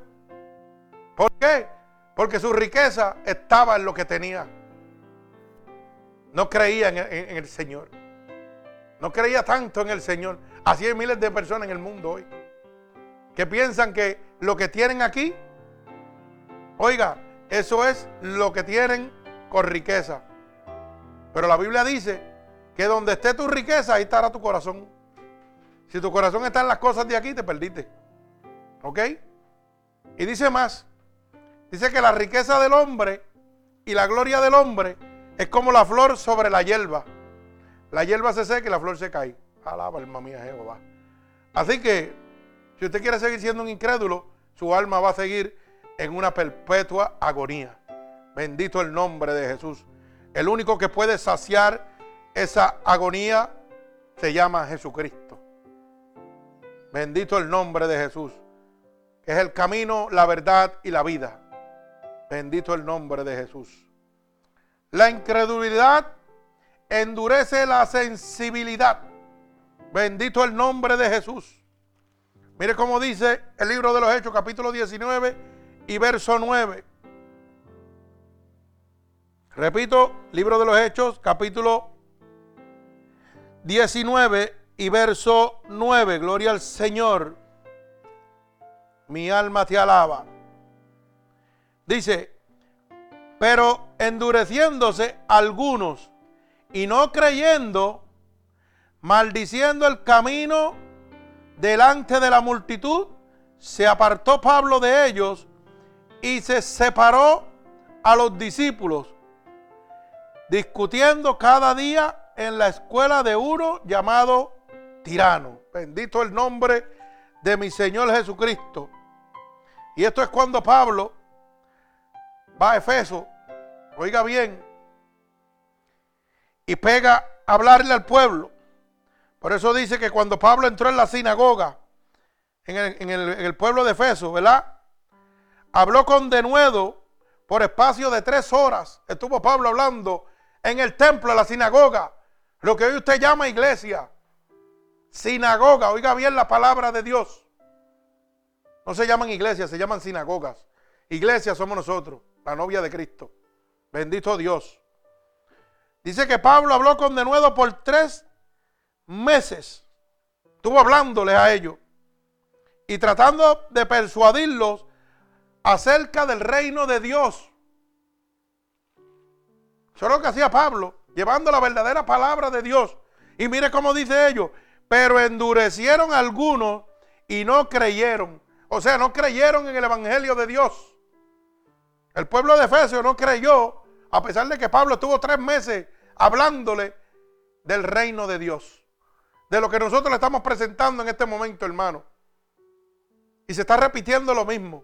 ¿Por qué? Porque su riqueza estaba en lo que tenía. No creía en, el Señor. No creía tanto en el Señor. Así hay miles de personas en el mundo hoy que piensan que lo que tienen aquí, oiga, eso es lo que tienen con riqueza. Pero la Biblia dice que donde esté tu riqueza, ahí estará tu corazón. Si tu corazón está en las cosas de aquí, te perdiste. ¿Ok? Y dice más. Dice que la riqueza del hombre y la gloria del hombre es como la flor sobre la hierba. La hierba se seca y la flor se cae. Alaba, alma mía, Jehová. Así que, si usted quiere seguir siendo un incrédulo, su alma va a seguir en una perpetua agonía. Bendito el nombre de Jesús. El único que puede saciar esa agonía se llama Jesucristo. Bendito el nombre de Jesús, es el camino, la verdad y la vida. Bendito el nombre de Jesús. La incredulidad endurece la sensibilidad. Bendito el nombre de Jesús. Mire cómo dice el libro de los Hechos, capítulo 19 y verso 9. Repito, libro de los Hechos, capítulo 19 y verso 9. Gloria al Señor. Mi alma te alaba. Dice, pero endureciéndose algunos y no creyendo, maldiciendo el camino delante de la multitud, se apartó Pablo de ellos y se separó a los discípulos, discutiendo cada día en la escuela de uno llamado tirano. Bendito el nombre de mi Señor Jesucristo. Y esto es cuando Pablo va a Efeso, oiga bien, y pega a hablarle al pueblo. Por eso dice que cuando Pablo entró en la sinagoga, en el, pueblo de Efeso, ¿verdad? Habló con denuedo por espacio de tres horas. Estuvo Pablo hablando en el templo, en la sinagoga, lo que hoy usted llama iglesia. Sinagoga, oiga bien la palabra de Dios. No se llaman iglesias, se llaman sinagogas. Iglesias somos nosotros, la novia de Cristo. Bendito Dios. Dice que Pablo habló con denuedo por tres meses. Estuvo hablándoles a ellos y tratando de persuadirlos acerca del reino de Dios. Eso es lo que hacía Pablo, llevando la verdadera palabra de Dios. Y mire cómo dice ellos, pero endurecieron algunos y no creyeron. O sea, no creyeron en el Evangelio de Dios. El pueblo de Efesios no creyó, a pesar de que Pablo estuvo tres meses hablándole del reino de Dios. De lo que nosotros le estamos presentando en este momento, hermano. Y se está repitiendo lo mismo.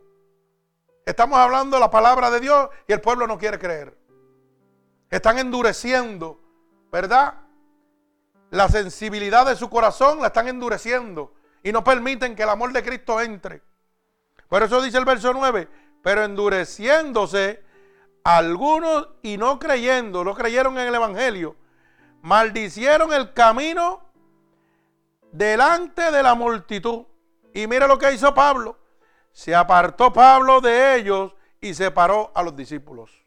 Estamos hablando la palabra de Dios y el pueblo no quiere creer. Están endureciendo, ¿verdad? La sensibilidad de su corazón la están endureciendo y no permiten que el amor de Cristo entre. Por eso dice el verso 9, pero endureciéndose algunos y no creyendo, no creyeron en el Evangelio, maldicieron el camino delante de la multitud. Y mire lo que hizo Pablo. Se apartó Pablo de ellos y separó a los discípulos.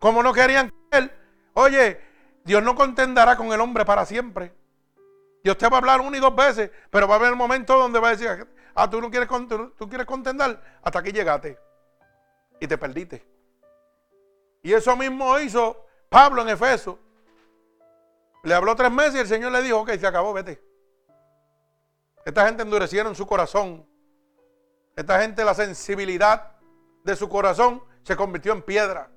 Como no querían creer, oye, Dios no contendará con el hombre para siempre. Dios te va a hablar una y dos veces, pero va a haber el momento donde va a decir, ah, tú no quieres, tú quieres contender, hasta aquí llegaste y te perdiste. Y eso mismo hizo Pablo en Efeso. Le habló tres meses y el Señor le dijo, ok, se acabó, vete. Esta gente endurecieron su corazón. Esta gente, la sensibilidad de su corazón se convirtió en piedra.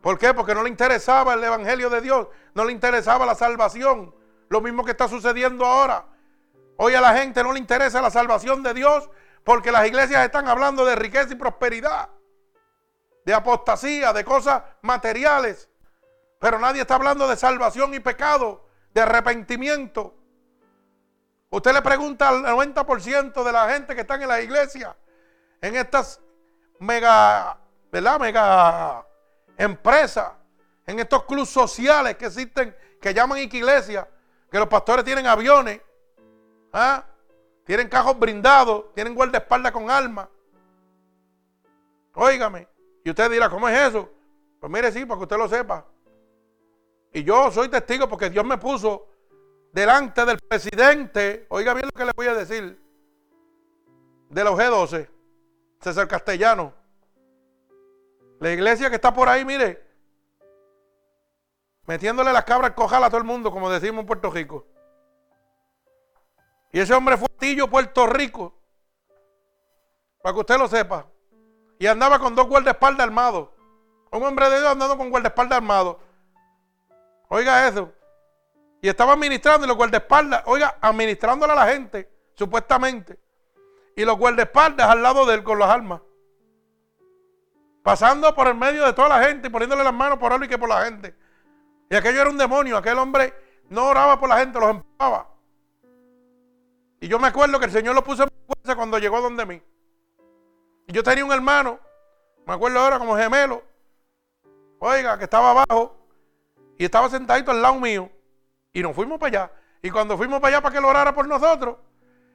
¿Por qué? Porque no le interesaba el Evangelio de Dios, no le interesaba la salvación. Lo mismo que está sucediendo ahora. Hoy a la gente no le interesa la salvación de Dios porque las iglesias están hablando de riqueza y prosperidad, de apostasía, de cosas materiales. Pero nadie está hablando de salvación y pecado, de arrepentimiento. Usted le pregunta al 90% de la gente que están en la iglesia, en estas mega, ¿verdad? Mega empresas, en estos clubes sociales que existen, que llaman iglesia, que los pastores tienen aviones, ¿ah? tienen cajos brindados, tienen guardaespaldas con armas. Óigame, y usted dirá, ¿cómo es eso? Pues mire, sí, para que usted lo sepa. Y yo soy testigo porque Dios me puso delante del presidente, oiga bien lo que le voy a decir, de los G12, César Castellano. La iglesia que está por ahí, mire, metiéndole las cabras cojal a todo el mundo, como decimos en Puerto Rico. Y ese hombre fue Tillo, Puerto Rico, para que usted lo sepa. Y andaba con dos guardaespaldas armados. Un hombre de Dios andando con guardaespaldas armados. Oiga eso. Y estaba administrando y los guardaespaldas, oiga, administrándole a la gente, supuestamente. Y los guardaespaldas al lado de él con las armas. Pasando por el medio de toda la gente y poniéndole las manos por él y que por la gente. Y aquello era un demonio. Aquel hombre no oraba por la gente, los empujaba. Y yo me acuerdo que el Señor lo puso en fuerza cuando llegó donde mí. Y yo tenía un hermano, me acuerdo ahora como gemelo, oiga, que estaba abajo y estaba sentadito al lado mío. Y nos fuimos para allá. Y cuando fuimos para allá para que lo orara por nosotros,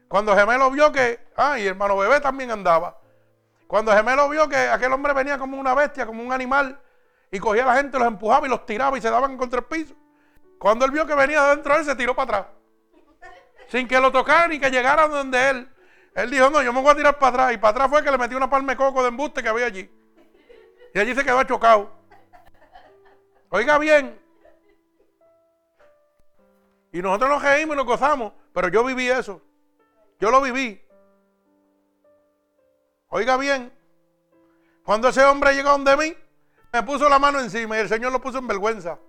cuando Gemelo vio que, ah, y hermano bebé también andaba. Cuando Gemelo vio que aquel hombre venía como una bestia, como un animal, y cogía a la gente, los empujaba y los tiraba y se daban contra el piso. Cuando él vio que venía dentro de él, se tiró para atrás. Sin que lo tocaran ni que llegaran donde él. Él dijo, no, yo me voy a tirar para atrás. Y para atrás fue que le metió una palma de coco de embuste que había allí. Y allí se quedó chocado. Oiga bien. Y nosotros nos reímos y nos gozamos. Pero yo viví eso. Yo lo viví. Oiga bien. Cuando ese hombre llegó donde mí, me puso la mano encima y el Señor lo puso en vergüenza.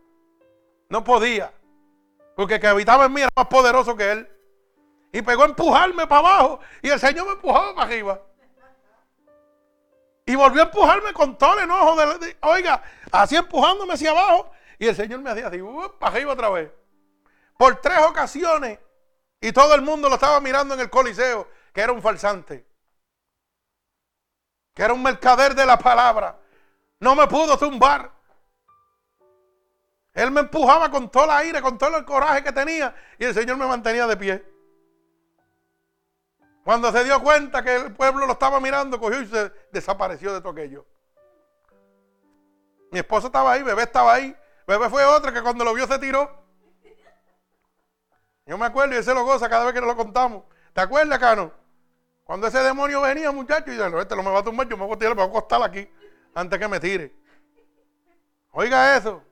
No podía. Porque el que habitaba en mí era más poderoso que él. Y pegó a empujarme para abajo. Y el Señor me empujaba para arriba. Y volvió a empujarme con todo el enojo. De, oiga, así empujándome hacia abajo. Y el Señor me hacía así, uh, para arriba otra vez. Por tres ocasiones. Y todo el mundo lo estaba mirando en el coliseo. Que era un falsante. Que era un mercader de la palabra. No me pudo tumbar. Él me empujaba con todo el aire, con todo el coraje que tenía. Y el Señor me mantenía de pie. Cuando se dio cuenta que el pueblo lo estaba mirando, cogió y se desapareció de todo aquello. Mi esposo estaba ahí, bebé estaba ahí. Bebé fue otra que cuando lo vio se tiró. Yo me acuerdo y ese lo goza cada vez que nos lo contamos. ¿Te acuerdas, Cano? Cuando ese demonio venía, muchacho, y dice, este no me va a tumbar, yo me voy a tirar, me voy a acostar aquí antes que me tire. Oiga eso.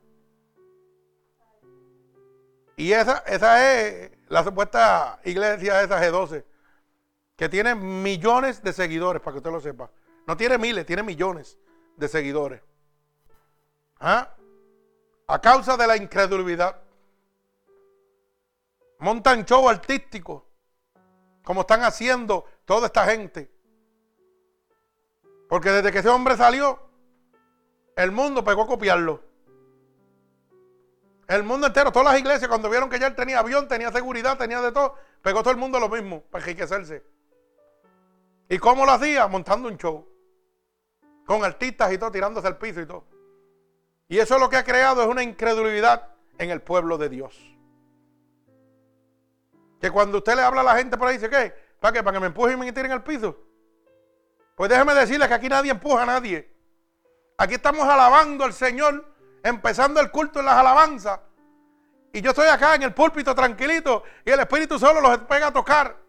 Y esa, esa es la supuesta iglesia esa G12 que tiene millones de seguidores, para que usted lo sepa. No tiene miles, tiene millones de seguidores. ¿Ah? A causa de la incredulidad. Montan show artístico, como están haciendo toda esta gente. Porque desde que ese hombre salió, el mundo pegó a copiarlo. El mundo entero, todas las iglesias, cuando vieron que ya él tenía avión, tenía seguridad, tenía de todo, pegó todo el mundo lo mismo, para enriquecerse. ¿Y cómo lo hacía? Montando un show. Con artistas y todo, tirándose al piso y todo. Y eso lo que ha creado es una incredulidad en el pueblo de Dios. Que cuando usted le habla a la gente por ahí, dice, ¿qué? ¿Para qué? ¿Para que me empujen y me tiren al piso? Pues déjeme decirle que aquí nadie empuja a nadie. Aquí estamos alabando al Señor, empezando el culto en las alabanzas. Y yo estoy acá en el púlpito tranquilito y el Espíritu solo los pega a tocar.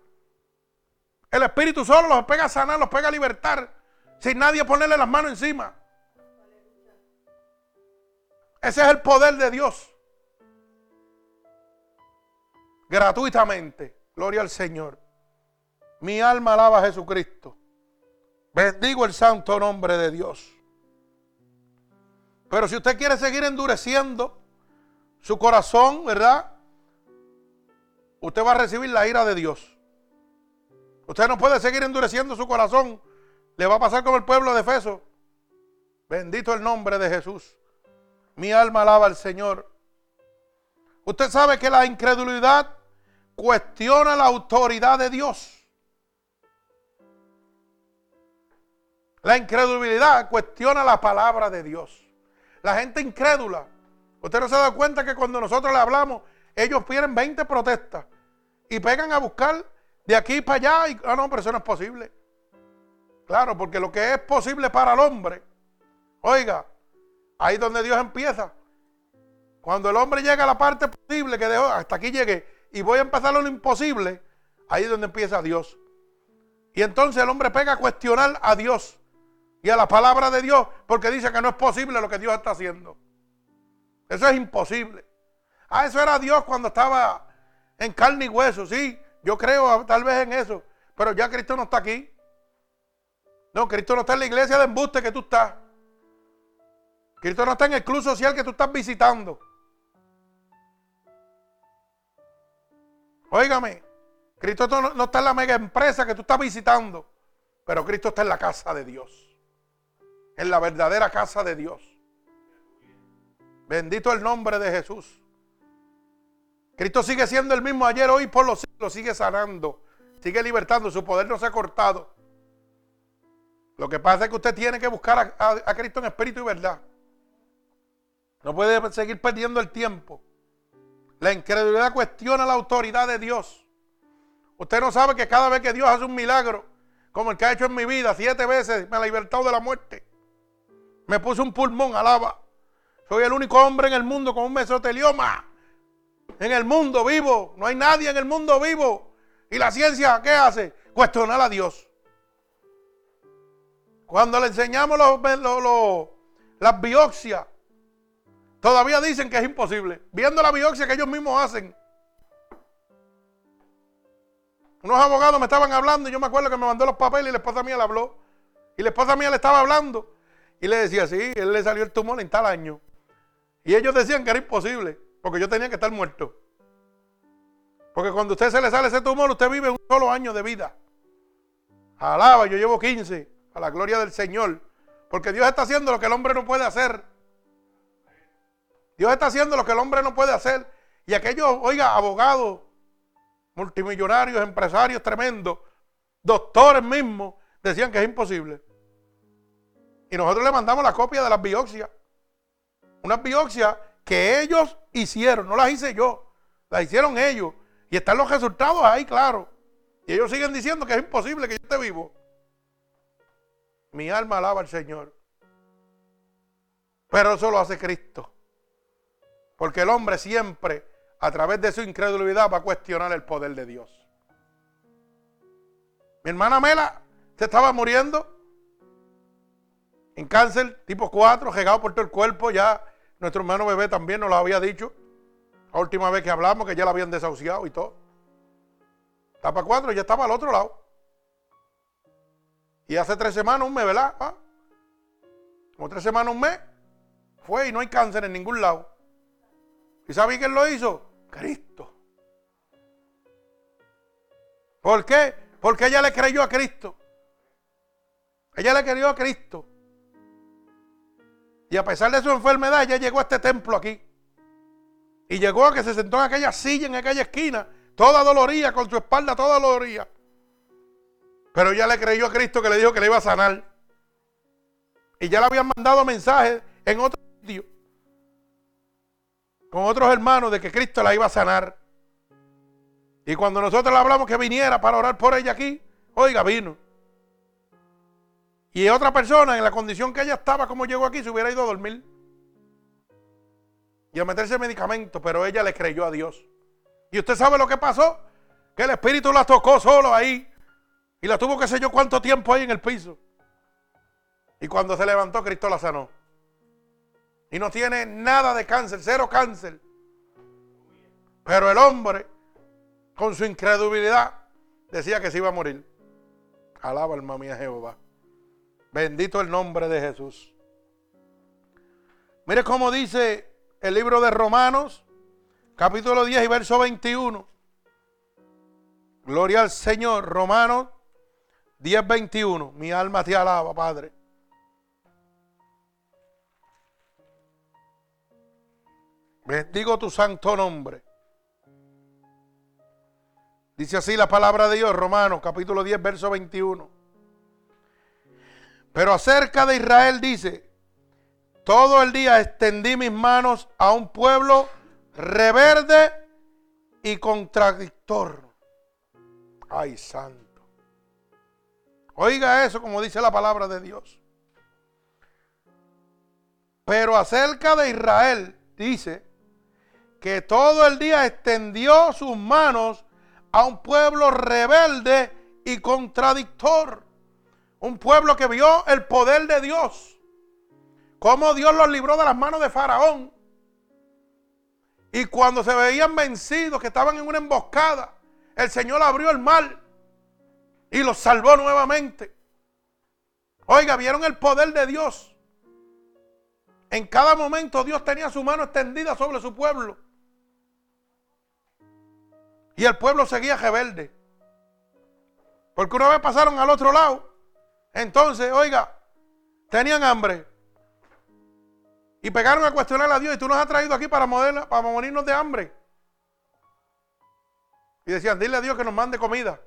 El Espíritu solo los pega a sanar, los pega a libertar, sin nadie ponerle las manos encima. Ese es el poder de Dios. Gratuitamente. Gloria al Señor. Mi alma alaba a Jesucristo. Bendigo el santo nombre de Dios. Pero si usted quiere seguir endureciendo su corazón, ¿verdad? Usted va a recibir la ira de Dios. Usted no puede seguir endureciendo su corazón. Le va a pasar como el pueblo de Efeso. Bendito el nombre de Jesús. Mi alma alaba al Señor. Usted sabe que la incredulidad cuestiona la autoridad de Dios. La incredulidad cuestiona la palabra de Dios. La gente incrédula. Usted no se da cuenta que cuando nosotros le hablamos, ellos piden 20 protestas y pegan a buscar de aquí para allá. Y, ah, no, pero eso no es posible. Claro, porque lo que es posible para el hombre, oiga, ahí es donde Dios empieza. Cuando el hombre llega a la parte posible que dejó, hasta aquí llegue, y voy a empezar lo imposible, ahí es donde empieza Dios. Y entonces el hombre pega a cuestionar a Dios y a la palabra de Dios porque dice que no es posible lo que Dios está haciendo. Eso es imposible. Ah, eso era Dios cuando estaba en carne y hueso, sí. Yo creo tal vez en eso. Pero ya Cristo no está aquí. No, Cristo no está en la iglesia de embuste que tú estás. Cristo no está en el club social que tú estás visitando. Óigame, Cristo no, está en la mega empresa que tú estás visitando, pero Cristo está en la casa de Dios. En la verdadera casa de Dios. Bendito el nombre de Jesús. Cristo sigue siendo el mismo ayer, hoy, por los siglos, sigue sanando, sigue libertando, su poder no se ha cortado. Lo que pasa es que usted tiene que buscar a, Cristo en espíritu y verdad. No puede seguir perdiendo el tiempo. La incredulidad cuestiona la autoridad de Dios. Usted no sabe que cada vez que Dios hace un milagro, como el que ha hecho en mi vida, siete veces me ha libertado de la muerte. Me puso un pulmón, alaba. Soy el único hombre en el mundo con un mesotelioma. En el mundo vivo. No hay nadie en el mundo vivo. ¿Y la ciencia qué hace? Cuestionar a Dios. Cuando le enseñamos las biopsias Todavía dicen que es imposible. Viendo la biopsia que ellos mismos hacen. Unos abogados me estaban hablando y yo me acuerdo que me mandó los papeles y la esposa mía le habló. Y la esposa mía le estaba hablando. Y le decía, sí, él le salió el tumor en tal año. Y ellos decían que era imposible, porque yo tenía que estar muerto. Porque cuando a usted se le sale ese tumor, usted vive un solo año de vida. Alaba, yo llevo 15, a la gloria del Señor. Porque Dios está haciendo lo que el hombre no puede hacer. Dios está haciendo lo que el hombre no puede hacer. Y aquellos, oiga, abogados, multimillonarios, empresarios tremendos, doctores mismos, decían que es imposible. Y nosotros le mandamos la copia de las biopsias. Unas biopsias que ellos hicieron, no las hice yo, las hicieron ellos. Y están los resultados ahí, claro. Y ellos siguen diciendo que es imposible que yo esté vivo. Mi alma alaba al Señor. Pero eso lo hace Cristo. Porque el hombre siempre, a través de su incredulidad, va a cuestionar el poder de Dios. Mi hermana Mela se estaba muriendo en cáncer tipo 4, regado por todo el cuerpo. Ya nuestro hermano bebé también nos lo había dicho. La última vez que hablamos, que ya la habían desahuciado y todo. Etapa 4 ya estaba al otro lado. Y hace tres semanas, un mes, ¿verdad? ¿Ah? Como tres semanas, un mes, fue y no hay cáncer en ningún lado. ¿Y sabe quién lo hizo? Cristo. ¿Por qué? Porque ella le creyó a Cristo. Ella le creyó a Cristo. Y a pesar de su enfermedad, ella llegó a este templo aquí. Y llegó a que se sentó en aquella silla, en aquella esquina, toda doloría, con su espalda toda doloría. Pero ella le creyó a Cristo que le dijo que le iba a sanar. Y ya le habían mandado mensajes en otro sitio con otros hermanos de que Cristo la iba a sanar. Y cuando nosotros le hablamos que viniera para orar por ella aquí, oiga, vino. Y otra persona, en la condición que ella estaba, como llegó aquí, se hubiera ido a dormir. Y a meterse medicamento, pero ella le creyó a Dios. Y usted sabe lo que pasó, que el Espíritu la tocó solo ahí. Y la tuvo que sé yo cuánto tiempo ahí en el piso. Y cuando se levantó, Cristo la sanó. Y no tiene nada de cáncer, cero cáncer. Pero el hombre, con su incredulidad, decía que se iba a morir. Alaba alma mía Jehová. Bendito el nombre de Jesús. Mire cómo dice el libro de Romanos, capítulo 10 y verso 21. Gloria al Señor. Romanos 10, 21. Mi alma te alaba, Padre. Bendigo tu santo nombre. Dice así la palabra de Dios, Romanos capítulo 10, verso 21. Pero acerca de Israel dice, todo el día extendí mis manos a un pueblo reverde y contradictor. Ay, santo. Oiga eso como dice la palabra de Dios. Pero acerca de Israel dice, que todo el día extendió sus manos a un pueblo rebelde y contradictor. Un pueblo que vio el poder de Dios. Cómo Dios los libró de las manos de Faraón. Y cuando se veían vencidos, que estaban en una emboscada, el Señor abrió el mar y los salvó nuevamente. Oiga, vieron el poder de Dios. En cada momento Dios tenía su mano extendida sobre su pueblo. Y el pueblo seguía rebelde. Porque una vez pasaron al otro lado. Entonces, oiga, tenían hambre. Y pegaron a cuestionar a Dios. Y tú nos has traído aquí para, para morirnos de hambre. Y decían, dile a Dios que nos mande comida.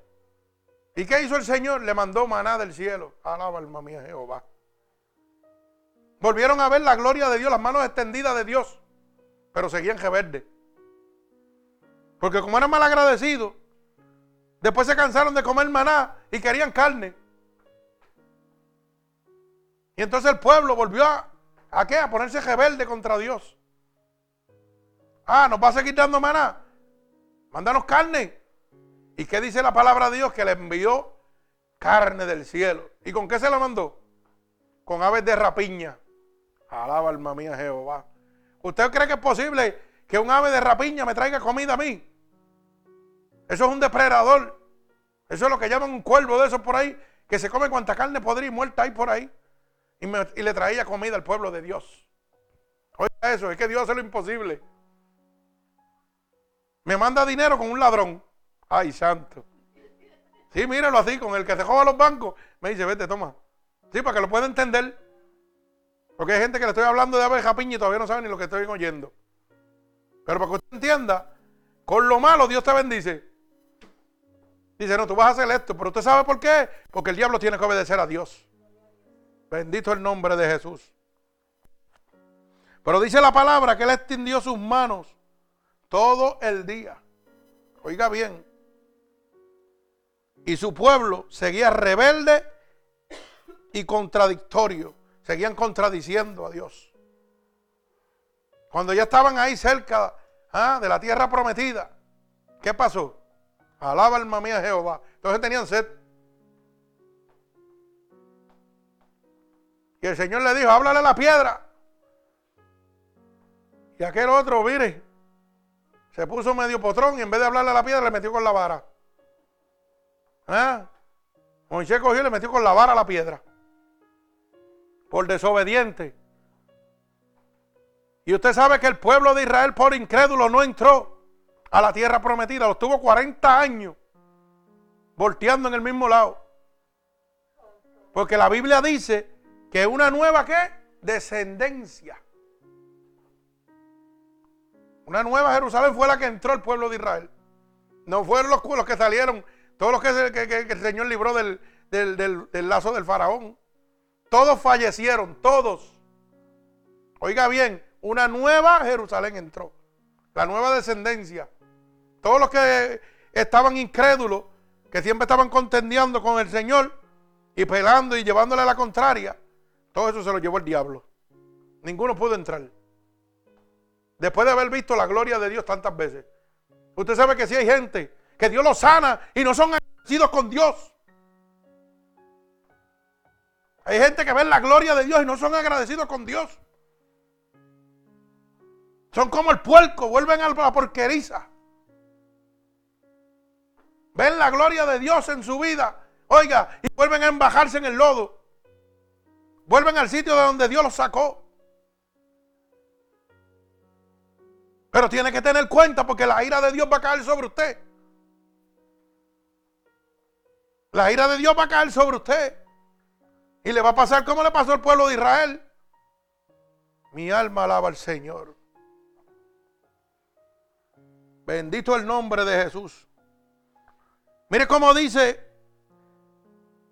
¿Y qué hizo el Señor? Le mandó maná del cielo. Alaba alma mía Jehová. Volvieron a ver la gloria de Dios, las manos extendidas de Dios. Pero seguían rebeldes. Porque como eran mal agradecidos, después se cansaron de comer maná y querían carne. Y entonces el pueblo volvió a, ¿a qué? A ponerse rebelde contra Dios. Ah, nos va a seguir dando maná. Mándanos carne. ¿Y qué dice la palabra de Dios? Que le envió carne del cielo. ¿Y con qué se la mandó? Con aves de rapiña. Alaba alma mía Jehová. ¿Usted cree que es posible que un ave de rapiña me traiga comida a mí. Eso es un depredador. Eso es lo que llaman un cuervo de esos por ahí, que se come cuanta carne podrida y muerta hay por ahí. Y, le traía comida al pueblo de Dios. Oiga eso, es que Dios hace lo imposible. Me manda dinero con un ladrón. Ay, santo. Sí, míralo así, con el que se joda los bancos. Me dice, vete, toma. Sí, para que lo pueda entender. Porque hay gente que le estoy hablando de ave de japiña y todavía no sabe ni lo que estoy oyendo. Pero para que usted entienda, con lo malo Dios te bendice. Dice, no, tú vas a hacer esto, pero usted sabe por qué. Porque el diablo tiene que obedecer a Dios. Bendito el nombre de Jesús. Pero dice la palabra que él extendió sus manos todo el día. Oiga bien. Y su pueblo seguía rebelde y contradictorio. Seguían contradiciendo a Dios. Cuando ya estaban ahí cerca ¿ah? de la tierra prometida, ¿qué pasó? Alaba alma mía Jehová. Entonces tenían sed. Y el Señor le dijo, háblale a la piedra. Y aquel otro, mire, se puso medio potrón y en vez de hablarle a la piedra le metió con la vara. ¿Ah? Moisés cogió y le metió con la vara a la piedra. Por desobediente. Y usted sabe que el pueblo de Israel por incrédulo no entró a la tierra prometida. Lo estuvo 40 años volteando en el mismo lado. Porque la Biblia dice que una nueva ¿qué? Descendencia. Una nueva Jerusalén fue la que entró el pueblo de Israel. No fueron los, que salieron, todos los que, el Señor libró del, del lazo del faraón. Todos fallecieron, todos. Oiga bien, una nueva Jerusalén entró. La nueva descendencia. Todos los que estaban incrédulos, que siempre estaban contendiendo con el Señor y pelando y llevándole la contraria, todo eso se lo llevó el diablo. Ninguno pudo entrar. Después de haber visto la gloria de Dios tantas veces. Usted sabe que si hay gente que Dios los sana y no son agradecidos con Dios. Hay gente que ve la gloria de Dios y no son agradecidos con Dios. Son como el puerco, vuelven a la porqueriza. Ven la gloria de Dios en su vida. Oiga, y vuelven a embajarse en el lodo. Vuelven al sitio de donde Dios los sacó. Pero tiene que tener cuenta porque la ira de Dios va a caer sobre usted. La ira de Dios va a caer sobre usted. Y le va a pasar como le pasó al pueblo de Israel. Mi alma alaba al Señor. Bendito el nombre de Jesús. Mire cómo dice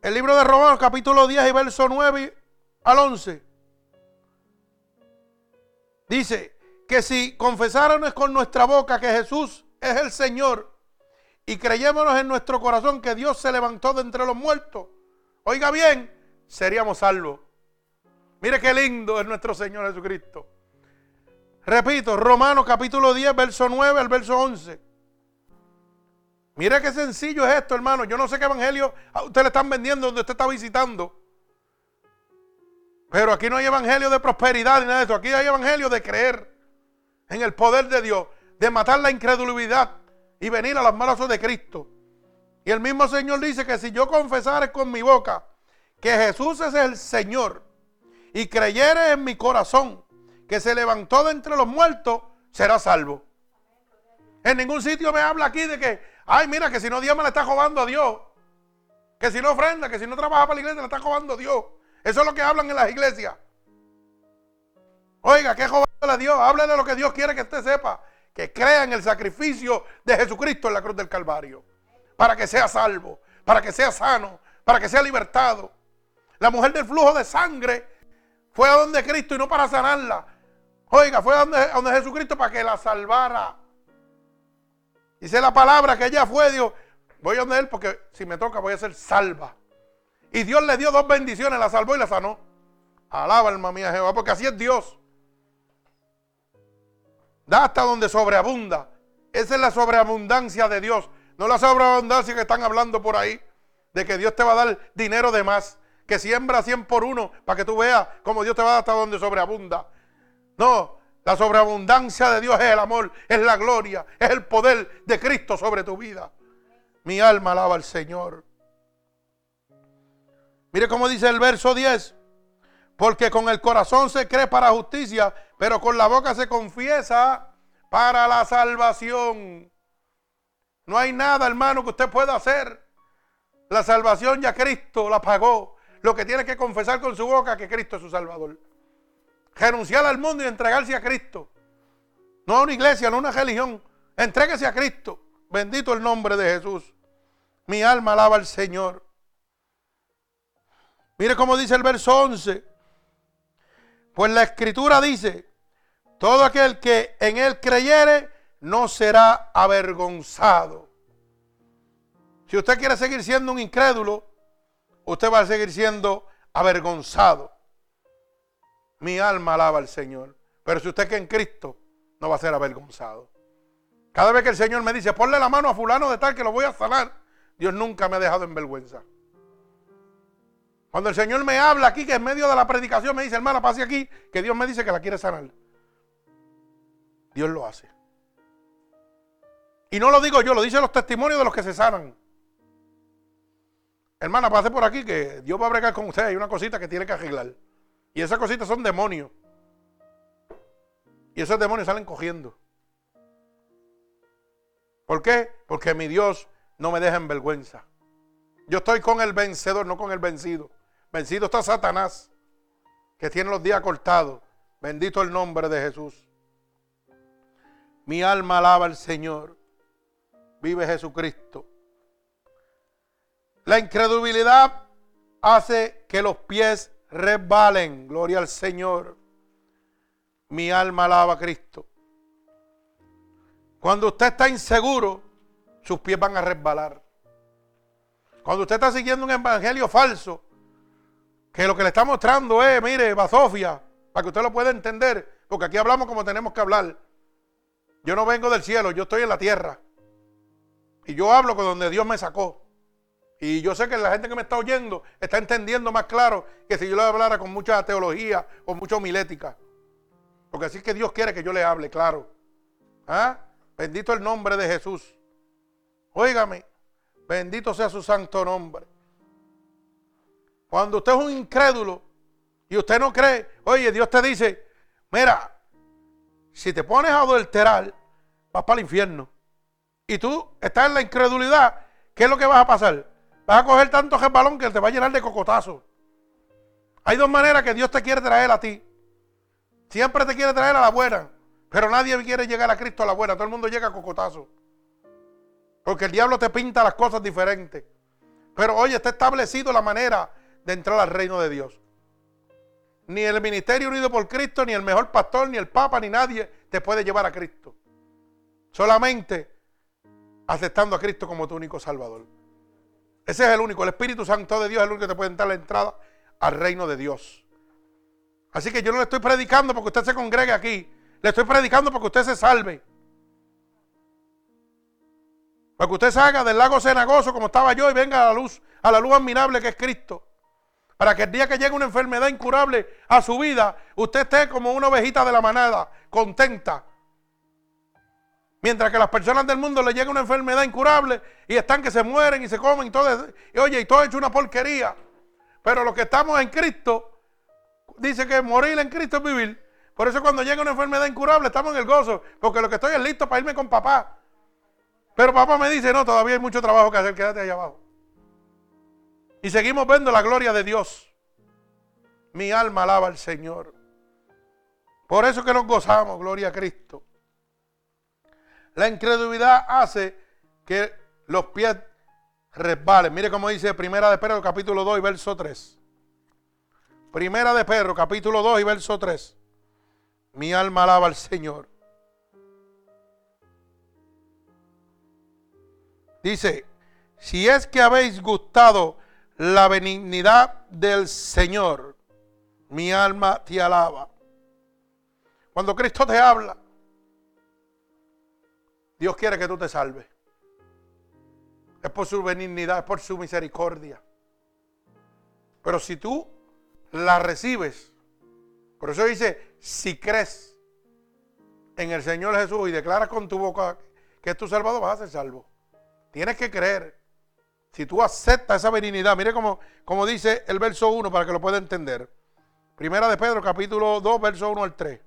el libro de Romanos capítulo 10 y verso 9 al 11. Dice que si confesáramos con nuestra boca que Jesús es el Señor y creyémonos en nuestro corazón que Dios se levantó de entre los muertos, oiga bien, seríamos salvos. Mire qué lindo es nuestro Señor Jesucristo. Repito, Romanos capítulo 10, verso 9 al verso 11. Mire qué sencillo es esto, hermano. Yo no sé qué evangelio a usted le están vendiendo donde usted está visitando. Pero aquí no hay evangelio de prosperidad ni nada de eso. Aquí hay evangelio de creer en el poder de Dios, de matar la incredulidad y venir a las manos de Cristo. Y el mismo Señor dice que si yo confesare con mi boca que Jesús es el Señor y creyere en mi corazón que se levantó de entre los muertos, será salvo. En ningún sitio me habla aquí de que, ay, mira, que si no Dios me le está robando a Dios. Que si no ofrenda, que si no trabaja para la iglesia, le está robando a Dios. Eso es lo que hablan en las iglesias. Oiga, ¿qué joderle a Dios? Hable de lo que Dios quiere que usted sepa. Que crea en el sacrificio de Jesucristo en la cruz del Calvario. Para que sea salvo, para que sea sano, para que sea libertado. La mujer del flujo de sangre fue a donde Cristo y no para sanarla. Oiga, fue a donde, donde Jesucristo para que la salvara. Dice la palabra que ella fue, Dios, voy a donde Él porque si me toca voy a ser salva. Y Dios le dio dos bendiciones, la salvó y la sanó. Alaba alma mía Jehová, porque así es Dios. Da hasta donde sobreabunda. Esa es la sobreabundancia de Dios. No la sobreabundancia que están hablando por ahí. De que Dios te va a dar dinero de más. Que siembra 100 por uno para que tú veas cómo Dios te va a dar hasta donde sobreabunda. No, la sobreabundancia de Dios es el amor, es la gloria, es el poder de Cristo sobre tu vida. Mi alma alaba al Señor. Mire cómo dice el verso 10. Porque con el corazón se cree para justicia, pero con la boca se confiesa para la salvación. No hay nada, hermano, que usted pueda hacer. La salvación ya Cristo la pagó. Lo que tiene que confesar con su boca que Cristo es su Salvador. Renunciar al mundo y entregarse a Cristo. No a una iglesia, no a una religión. Entréguese a Cristo. Bendito el nombre de Jesús. Mi alma alaba al Señor. Mire cómo dice el verso 11. Pues la escritura dice, todo aquel que en él creyere no será avergonzado. Si usted quiere seguir siendo un incrédulo, usted va a seguir siendo avergonzado. Mi alma alaba al Señor. Pero si usted que en Cristo, no va a ser avergonzado. Cada vez que el Señor me dice, ponle la mano a fulano de tal que lo voy a sanar, Dios nunca me ha dejado en vergüenza. Cuando el Señor me habla aquí, que en medio de la predicación me dice, hermana, pase aquí, que Dios me dice que la quiere sanar. Dios lo hace. Y no lo digo yo, lo dicen los testimonios de los que se sanan. Hermana, pase por aquí que Dios va a bregar con usted. Hay una cosita que tiene que arreglar. Y esas cositas son demonios. Y esos demonios salen cogiendo. ¿Por qué? Porque mi Dios no me deja en vergüenza. Yo estoy con el vencedor, no con el vencido. Vencido está Satanás, que tiene los días cortados. Bendito el nombre de Jesús. Mi alma alaba al Señor. Vive Jesucristo. La incredulidad hace que los pies resbalen. Gloria al Señor. Mi alma alaba a Cristo. Cuando usted está inseguro, sus pies van a resbalar. Cuando usted está siguiendo un evangelio falso, que lo que le está mostrando es, mire, Basofia, para que usted lo pueda entender, porque aquí hablamos como tenemos que hablar. Yo no vengo del cielo, yo estoy en la tierra. Y yo hablo con donde Dios me sacó. Y yo sé que la gente que me está oyendo está entendiendo más claro que si yo le hablara con mucha teología o mucha homilética. Porque así es que Dios quiere que yo le hable, claro. ¿Ah? Bendito el nombre de Jesús. Óigame, bendito sea su santo nombre. Cuando usted es un incrédulo y usted no cree, oye, Dios te dice, mira, si te pones a adulterar, vas para el infierno. Y tú estás en la incredulidad, ¿qué es lo que vas a pasar? Vas a coger tanto balón que te va a llenar de cocotazos. Hay dos maneras que Dios te quiere traer a ti. Siempre te quiere traer a la buena, pero nadie quiere llegar a Cristo a la buena. Todo el mundo llega a cocotazo. Porque el diablo te pinta las cosas diferentes. Pero oye, está establecido la manera de entrar al reino de Dios. Ni el ministerio unido por Cristo, ni el mejor pastor, ni el papa, ni nadie te puede llevar a Cristo. Solamente aceptando a Cristo como tu único salvador. Ese es el único. El Espíritu Santo de Dios es el único que te puede dar la entrada al reino de Dios. Así que yo no le estoy predicando porque usted se congregue aquí. Le estoy predicando porque usted se salve. Para que usted salga del lago cenagoso como estaba yo y venga a la luz, a la luz admirable que es Cristo. Para que el día que llegue una enfermedad incurable a su vida, usted esté como una ovejita de la manada, contenta. Mientras que las personas del mundo le llega una enfermedad incurable y están que se mueren y se comen y todo. Y oye, y todo hecho una porquería. Pero los que estamos en Cristo, dice que morir en Cristo es vivir. Por eso cuando llega una enfermedad incurable estamos en el gozo. Porque lo que estoy es listo para irme con papá. Pero papá me dice, no, todavía hay mucho trabajo que hacer, quédate allá abajo. Y seguimos viendo la gloria de Dios. Mi alma alaba al Señor. Por eso que nos gozamos, gloria a Cristo. La incredulidad hace que los pies resbalen. Mire cómo dice Primera de Pedro capítulo 2 y verso 3. Primera de Pedro capítulo 2 y verso 3. Mi alma alaba al Señor. Dice, si es que habéis gustado la benignidad del Señor, mi alma te alaba. Cuando Cristo te habla, Dios quiere que tú te salves. Es por su benignidad, es por su misericordia. Pero si tú la recibes, por eso dice, si crees en el Señor Jesús y declaras con tu boca que es tu salvador, vas a ser salvo. Tienes que creer. Si tú aceptas esa benignidad, mire como, dice el verso 1 para que lo pueda entender. Primera de Pedro, capítulo 2, verso 1 al 3.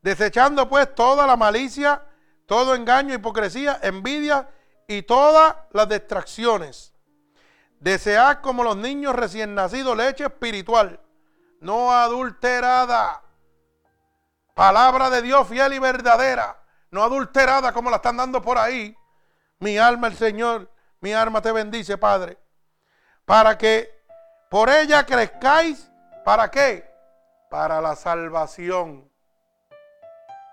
Desechando pues toda la malicia, todo engaño, hipocresía, envidia y todas las distracciones. Desead como los niños recién nacidos leche espiritual, no adulterada. Palabra de Dios fiel y verdadera, no adulterada como la están dando por ahí mi alma el Señor, mi alma te bendice, Padre. Para que por ella crezcáis, ¿para qué? Para la salvación.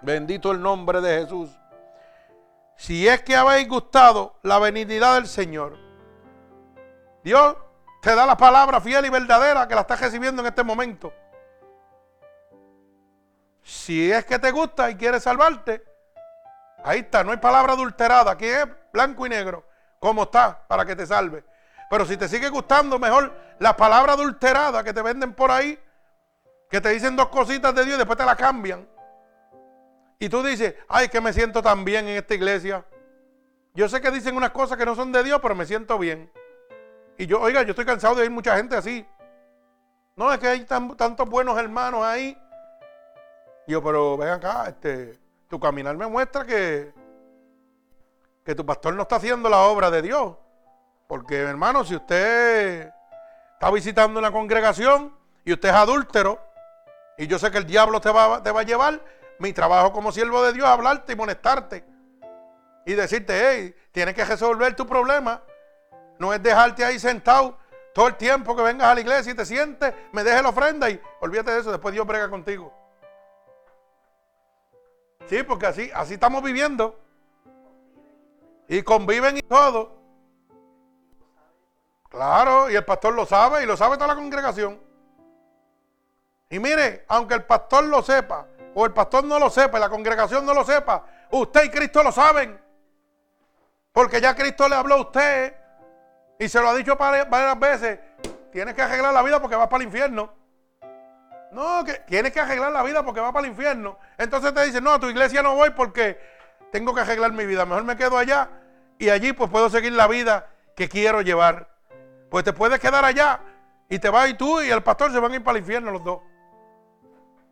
Bendito el nombre de Jesús. Si es que habéis gustado la benignidad del Señor, Dios te da la palabra fiel y verdadera que la estás recibiendo en este momento. Si es que te gusta y quieres salvarte, Ahí está, no hay palabra adulterada. Aquí es blanco y negro. Como está, para que te salve. Pero si te sigue gustando, mejor la palabra adulterada que te venden por ahí, que te dicen dos cositas de Dios y después te la cambian. Y tú dices, ay, que me siento tan bien en esta iglesia. Yo sé que dicen unas cosas que no son de Dios, pero me siento bien. Y yo, oiga, yo estoy cansado de oír mucha gente así. No, es que hay tantos buenos hermanos ahí. yo, pero ven acá, este, tu caminar me muestra que, que tu pastor no está haciendo la obra de Dios. Porque, hermano, si usted está visitando una congregación y usted es adúltero, y yo sé que el diablo te va, te va a llevar, mi trabajo como siervo de Dios es hablarte y molestarte. Y decirte, hey, tienes que resolver tu problema. No es dejarte ahí sentado todo el tiempo que vengas a la iglesia y te sientes, me dejes la ofrenda y olvídate de eso, después Dios brega contigo. Sí, porque así, así estamos viviendo. Y conviven y todo. Claro, y el pastor lo sabe y lo sabe toda la congregación. Y mire, aunque el pastor lo sepa, o el pastor no lo sepa, la congregación no lo sepa, usted y Cristo lo saben. Porque ya Cristo le habló a usted y se lo ha dicho varias veces. Tienes que arreglar la vida porque vas para el infierno. No, que tienes que arreglar la vida porque va para el infierno. Entonces te dicen, no, a tu iglesia no voy porque tengo que arreglar mi vida. Mejor me quedo allá y allí pues puedo seguir la vida que quiero llevar. Pues te puedes quedar allá y te vas y tú y el pastor se van a ir para el infierno los dos.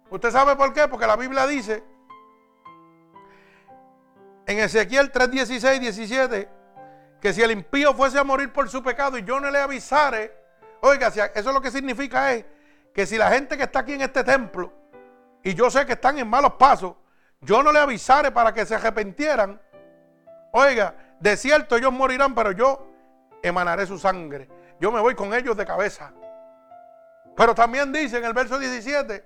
¿Usted sabe por qué? Porque la Biblia dice en Ezequiel 3, 16, 17 que si el impío fuese a morir por su pecado y yo no le avisare, oiga, eso es lo que significa es que si la gente que está aquí en este templo, y yo sé que están en malos pasos, yo no le avisare para que se arrepentieran, oiga, de cierto ellos morirán, pero yo emanaré su sangre. Yo me voy con ellos de cabeza. Pero también dice en el verso 17,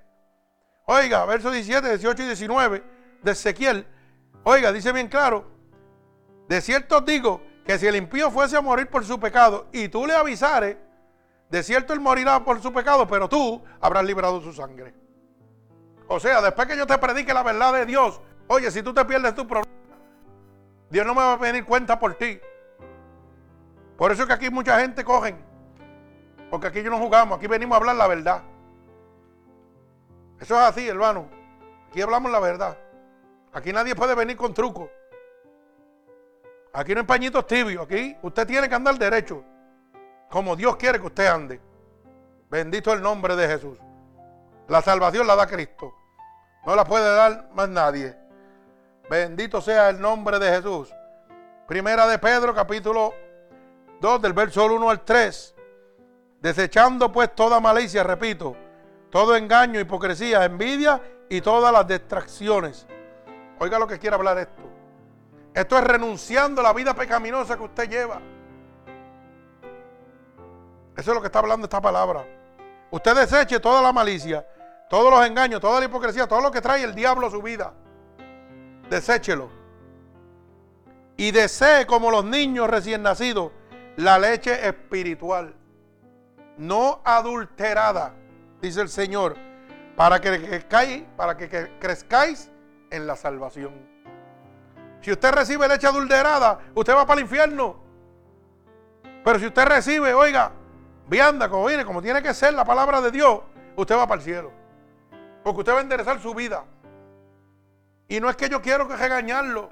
oiga, verso 17, 18 y 19 de Ezequiel, oiga, dice bien claro, de cierto digo que si el impío fuese a morir por su pecado y tú le avisares, de cierto él morirá por su pecado, pero tú habrás librado su sangre. O sea, después que yo te predique la verdad de Dios, oye, si tú te pierdes tu problema, Dios no me va a pedir cuenta por ti. Por eso es que aquí mucha gente cogen. Porque aquí yo no jugamos, aquí venimos a hablar la verdad. Eso es así, hermano. Aquí hablamos la verdad. Aquí nadie puede venir con truco. Aquí no hay pañitos tibios. Aquí usted tiene que andar derecho. Como Dios quiere que usted ande. Bendito el nombre de Jesús. La salvación la da Cristo. No la puede dar más nadie. Bendito sea el nombre de Jesús. Primera de Pedro, capítulo 2, del verso 1 al 3. Desechando pues toda malicia, repito, todo engaño, hipocresía, envidia y todas las distracciones. Oiga lo que quiere hablar esto. Esto es renunciando a la vida pecaminosa que usted lleva. Eso es lo que está hablando esta palabra. Usted deseche toda la malicia, todos los engaños, toda la hipocresía, todo lo que trae el diablo a su vida. Deséchelo. Y desee como los niños recién nacidos la leche espiritual, no adulterada, dice el Señor, para que crezcáis, en la salvación. Si usted recibe leche adulterada, usted va para el infierno. Pero si usted recibe, oiga, vianda, como viene, como tiene que ser la palabra de Dios, usted va para el cielo. Porque usted va a enderezar su vida. Y no es que yo quiero que regañarlo,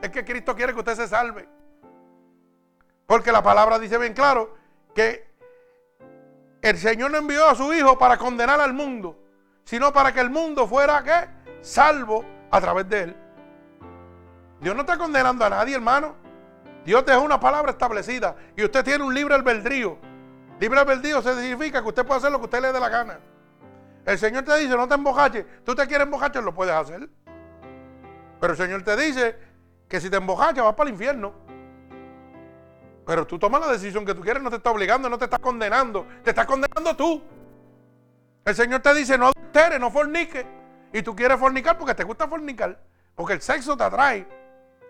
es que Cristo quiere que usted se salve. Porque la palabra dice bien claro que el Señor no envió a su Hijo para condenar al mundo, sino para que el mundo fuera ¿qué? salvo a través de él. Dios no está condenando a nadie, hermano. Dios dejó una palabra establecida y usted tiene un libre albedrío. Libre albedrío significa que usted puede hacer lo que usted le dé la gana. El Señor te dice, no te embojaches. Tú te quieres embojachar, lo puedes hacer. Pero el Señor te dice que si te embojachas vas para el infierno. Pero tú tomas la decisión que tú quieres, no te está obligando, no te está condenando. Te está condenando tú. El Señor te dice, no adulteres, no forniques. Y tú quieres fornicar porque te gusta fornicar. Porque el sexo te atrae.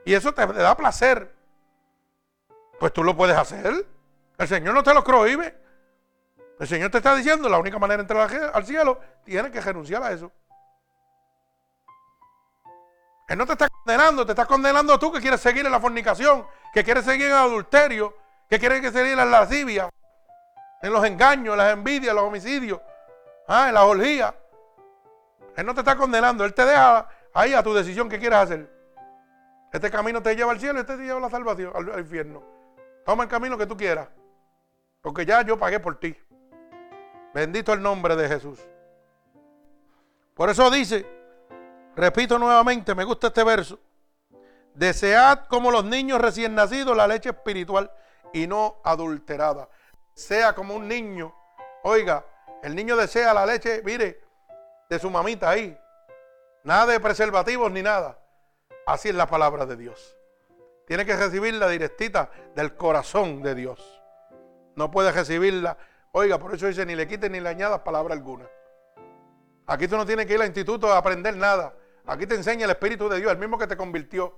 Y eso te, da placer. Pues tú lo puedes hacer. El Señor no te lo prohíbe. El Señor te está diciendo la única manera de entrar al cielo, tienes que renunciar a eso. Él no te está condenando, te está condenando tú que quieres seguir en la fornicación, que quieres seguir en el adulterio, que quieres seguir en la lascivia, en los engaños, en las envidias, en los homicidios, ah, en la orgía. Él no te está condenando, Él te deja ahí a tu decisión que quieres hacer. Este camino te lleva al cielo, este te lleva a la salvación, al infierno. Toma el camino que tú quieras, porque ya yo pagué por ti. Bendito el nombre de Jesús. Por eso dice, Repito nuevamente, me gusta este verso. Desead como los niños recién nacidos la leche espiritual y no adulterada. Sea como un niño. Oiga, el niño desea la leche, mire, de su mamita ahí. Nada de preservativos ni nada. Así es la palabra de Dios. Tiene que recibirla directita del corazón de Dios. No puede recibirla. Oiga, por eso dice, ni le quite ni le añadas palabra alguna. Aquí tú no tienes que ir al instituto a aprender nada. Aquí te enseña el Espíritu de Dios, el mismo que te convirtió.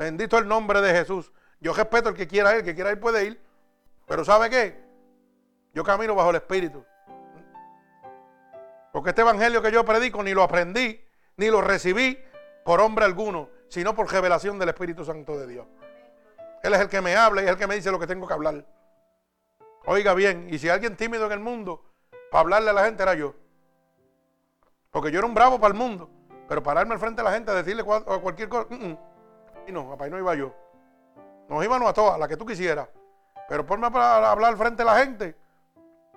Bendito el nombre de Jesús. Yo respeto al que quiera ir, el que quiera ir puede ir. Pero ¿sabe qué? Yo camino bajo el Espíritu. Porque este evangelio que yo predico ni lo aprendí, ni lo recibí por hombre alguno, sino por revelación del Espíritu Santo de Dios. Él es el que me habla y es el que me dice lo que tengo que hablar. Oiga bien, y si alguien tímido en el mundo, para hablarle a la gente era yo. Porque yo era un bravo para el mundo. Pero pararme al frente de la gente a decirle cualquier cosa. Y no, papá, no iba yo. Nos íbamos a todas, la que tú quisieras. Pero ponme a hablar al frente de la gente.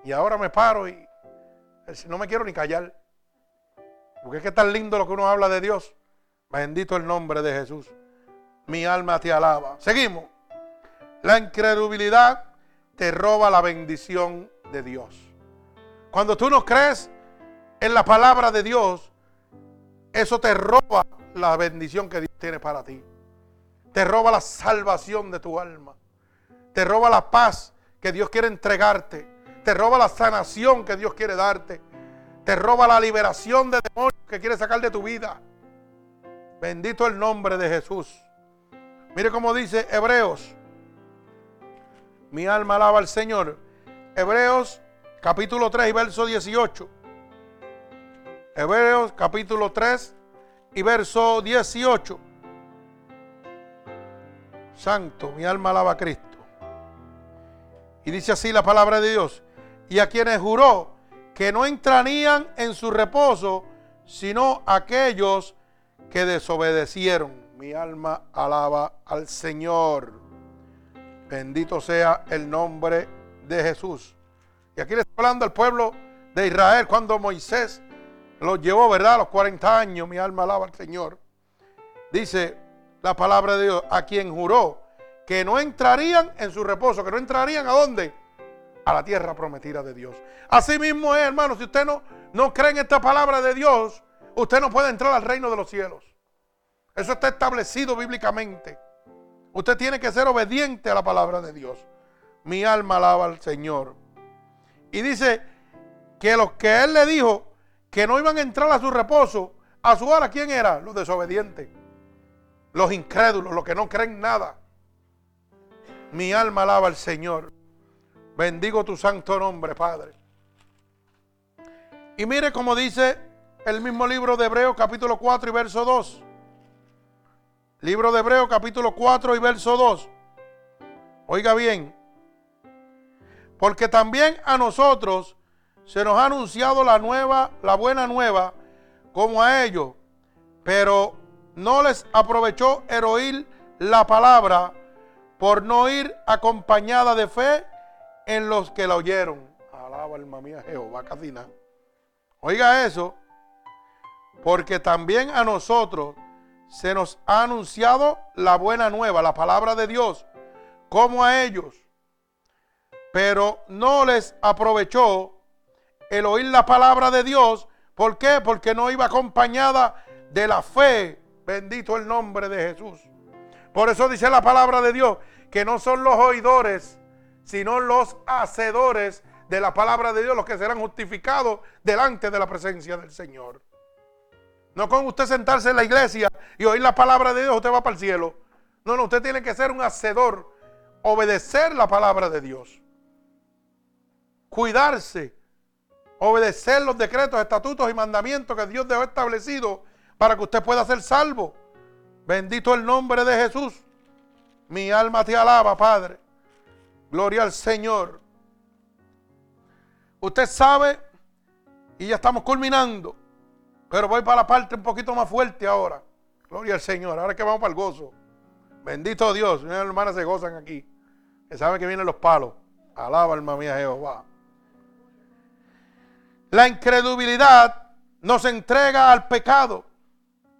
Y ahora me paro y no me quiero ni callar. Porque es que es tan lindo lo que uno habla de Dios. Bendito el nombre de Jesús. Mi alma te alaba. Seguimos. La incredulidad te roba la bendición de Dios. Cuando tú no crees en la palabra de Dios, eso te roba la bendición que Dios tiene para ti. Te roba la salvación de tu alma. Te roba la paz que Dios quiere entregarte. Te roba la sanación que Dios quiere darte. Te roba la liberación de demonios que quiere sacar de tu vida. Bendito el nombre de Jesús. Mire cómo dice Hebreos. Mi alma alaba al Señor. Hebreos capítulo 3 y verso 18. Hebreos capítulo 3 y verso 18. Santo, mi alma alaba a Cristo. Y dice así la palabra de Dios. Y a quienes juró que no entrarían en su reposo, sino aquellos que desobedecieron. Mi alma alaba al Señor. Bendito sea el nombre de Jesús. Y aquí le está hablando al pueblo de Israel cuando Moisés los llevó, ¿verdad? A los 40 años, mi alma alaba al Señor. Dice la palabra de Dios, a quien juró que no entrarían en su reposo, que no entrarían a dónde? A la tierra prometida de Dios. Así mismo es, hermano, si usted no, no cree en esta palabra de Dios, usted no puede entrar al reino de los cielos. Eso está establecido bíblicamente. Usted tiene que ser obediente a la palabra de Dios. Mi alma alaba al Señor. Y dice que los que él le dijo que no iban a entrar a su reposo, a su hora, ¿quién era? Los desobedientes, los incrédulos, los que no creen nada. Mi alma alaba al Señor. Bendigo tu santo nombre, Padre. Y mire como dice el mismo libro de Hebreos capítulo 4 y verso 2. Libro de Hebreos capítulo 4 y verso 2. Oiga bien. Porque también a nosotros se nos ha anunciado la nueva, la buena nueva, como a ellos, pero no les aprovechó el oír la palabra por no ir acompañada de fe en los que la oyeron. Alaba alma mía Jehová, casi Oiga eso, porque también a nosotros se nos ha anunciado la buena nueva, la palabra de Dios, como a ellos. Pero no les aprovechó el oír la palabra de Dios. ¿Por qué? Porque no iba acompañada de la fe. Bendito el nombre de Jesús. Por eso dice la palabra de Dios que no son los oidores, sino los hacedores de la palabra de Dios los que serán justificados delante de la presencia del Señor. No con usted sentarse en la iglesia y oír la palabra de Dios, usted va para el cielo. No, no, usted tiene que ser un hacedor, obedecer la palabra de Dios. Cuidarse, obedecer los decretos, estatutos y mandamientos que Dios dejó establecido para que usted pueda ser salvo. Bendito el nombre de Jesús. Mi alma te alaba, Padre. Gloria al Señor. Usted sabe, y ya estamos culminando, pero voy para la parte un poquito más fuerte ahora. Gloria al Señor. Ahora que vamos para el gozo. Bendito Dios. Mis hermanas se gozan aquí. Que saben que vienen los palos. Alaba, alma mía, Jehová. La incredulidad nos entrega al pecado.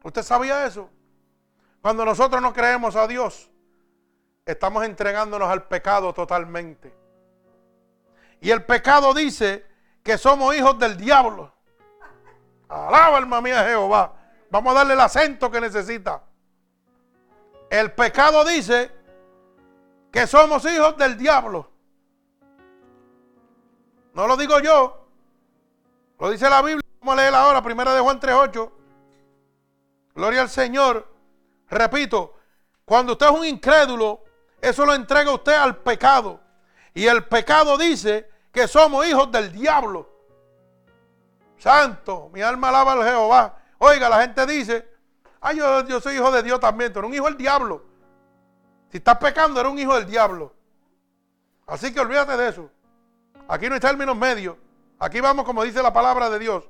¿Usted sabía eso? Cuando nosotros no creemos a Dios, estamos entregándonos al pecado totalmente. Y el pecado dice que somos hijos del diablo. Alaba alma mía Jehová. Vamos a darle el acento que necesita. El pecado dice que somos hijos del diablo. No lo digo yo. Lo dice la Biblia. Vamos a leer ahora, primera de Juan 3.8. Gloria al Señor. Repito, cuando usted es un incrédulo, eso lo entrega usted al pecado. Y el pecado dice que somos hijos del diablo. Santo, mi alma alaba al Jehová. Oiga, la gente dice, ay, yo, soy hijo de Dios también, pero un hijo del diablo. Si estás pecando, eres un hijo del diablo. Así que olvídate de eso. Aquí no hay términos medios. Aquí vamos como dice la palabra de Dios.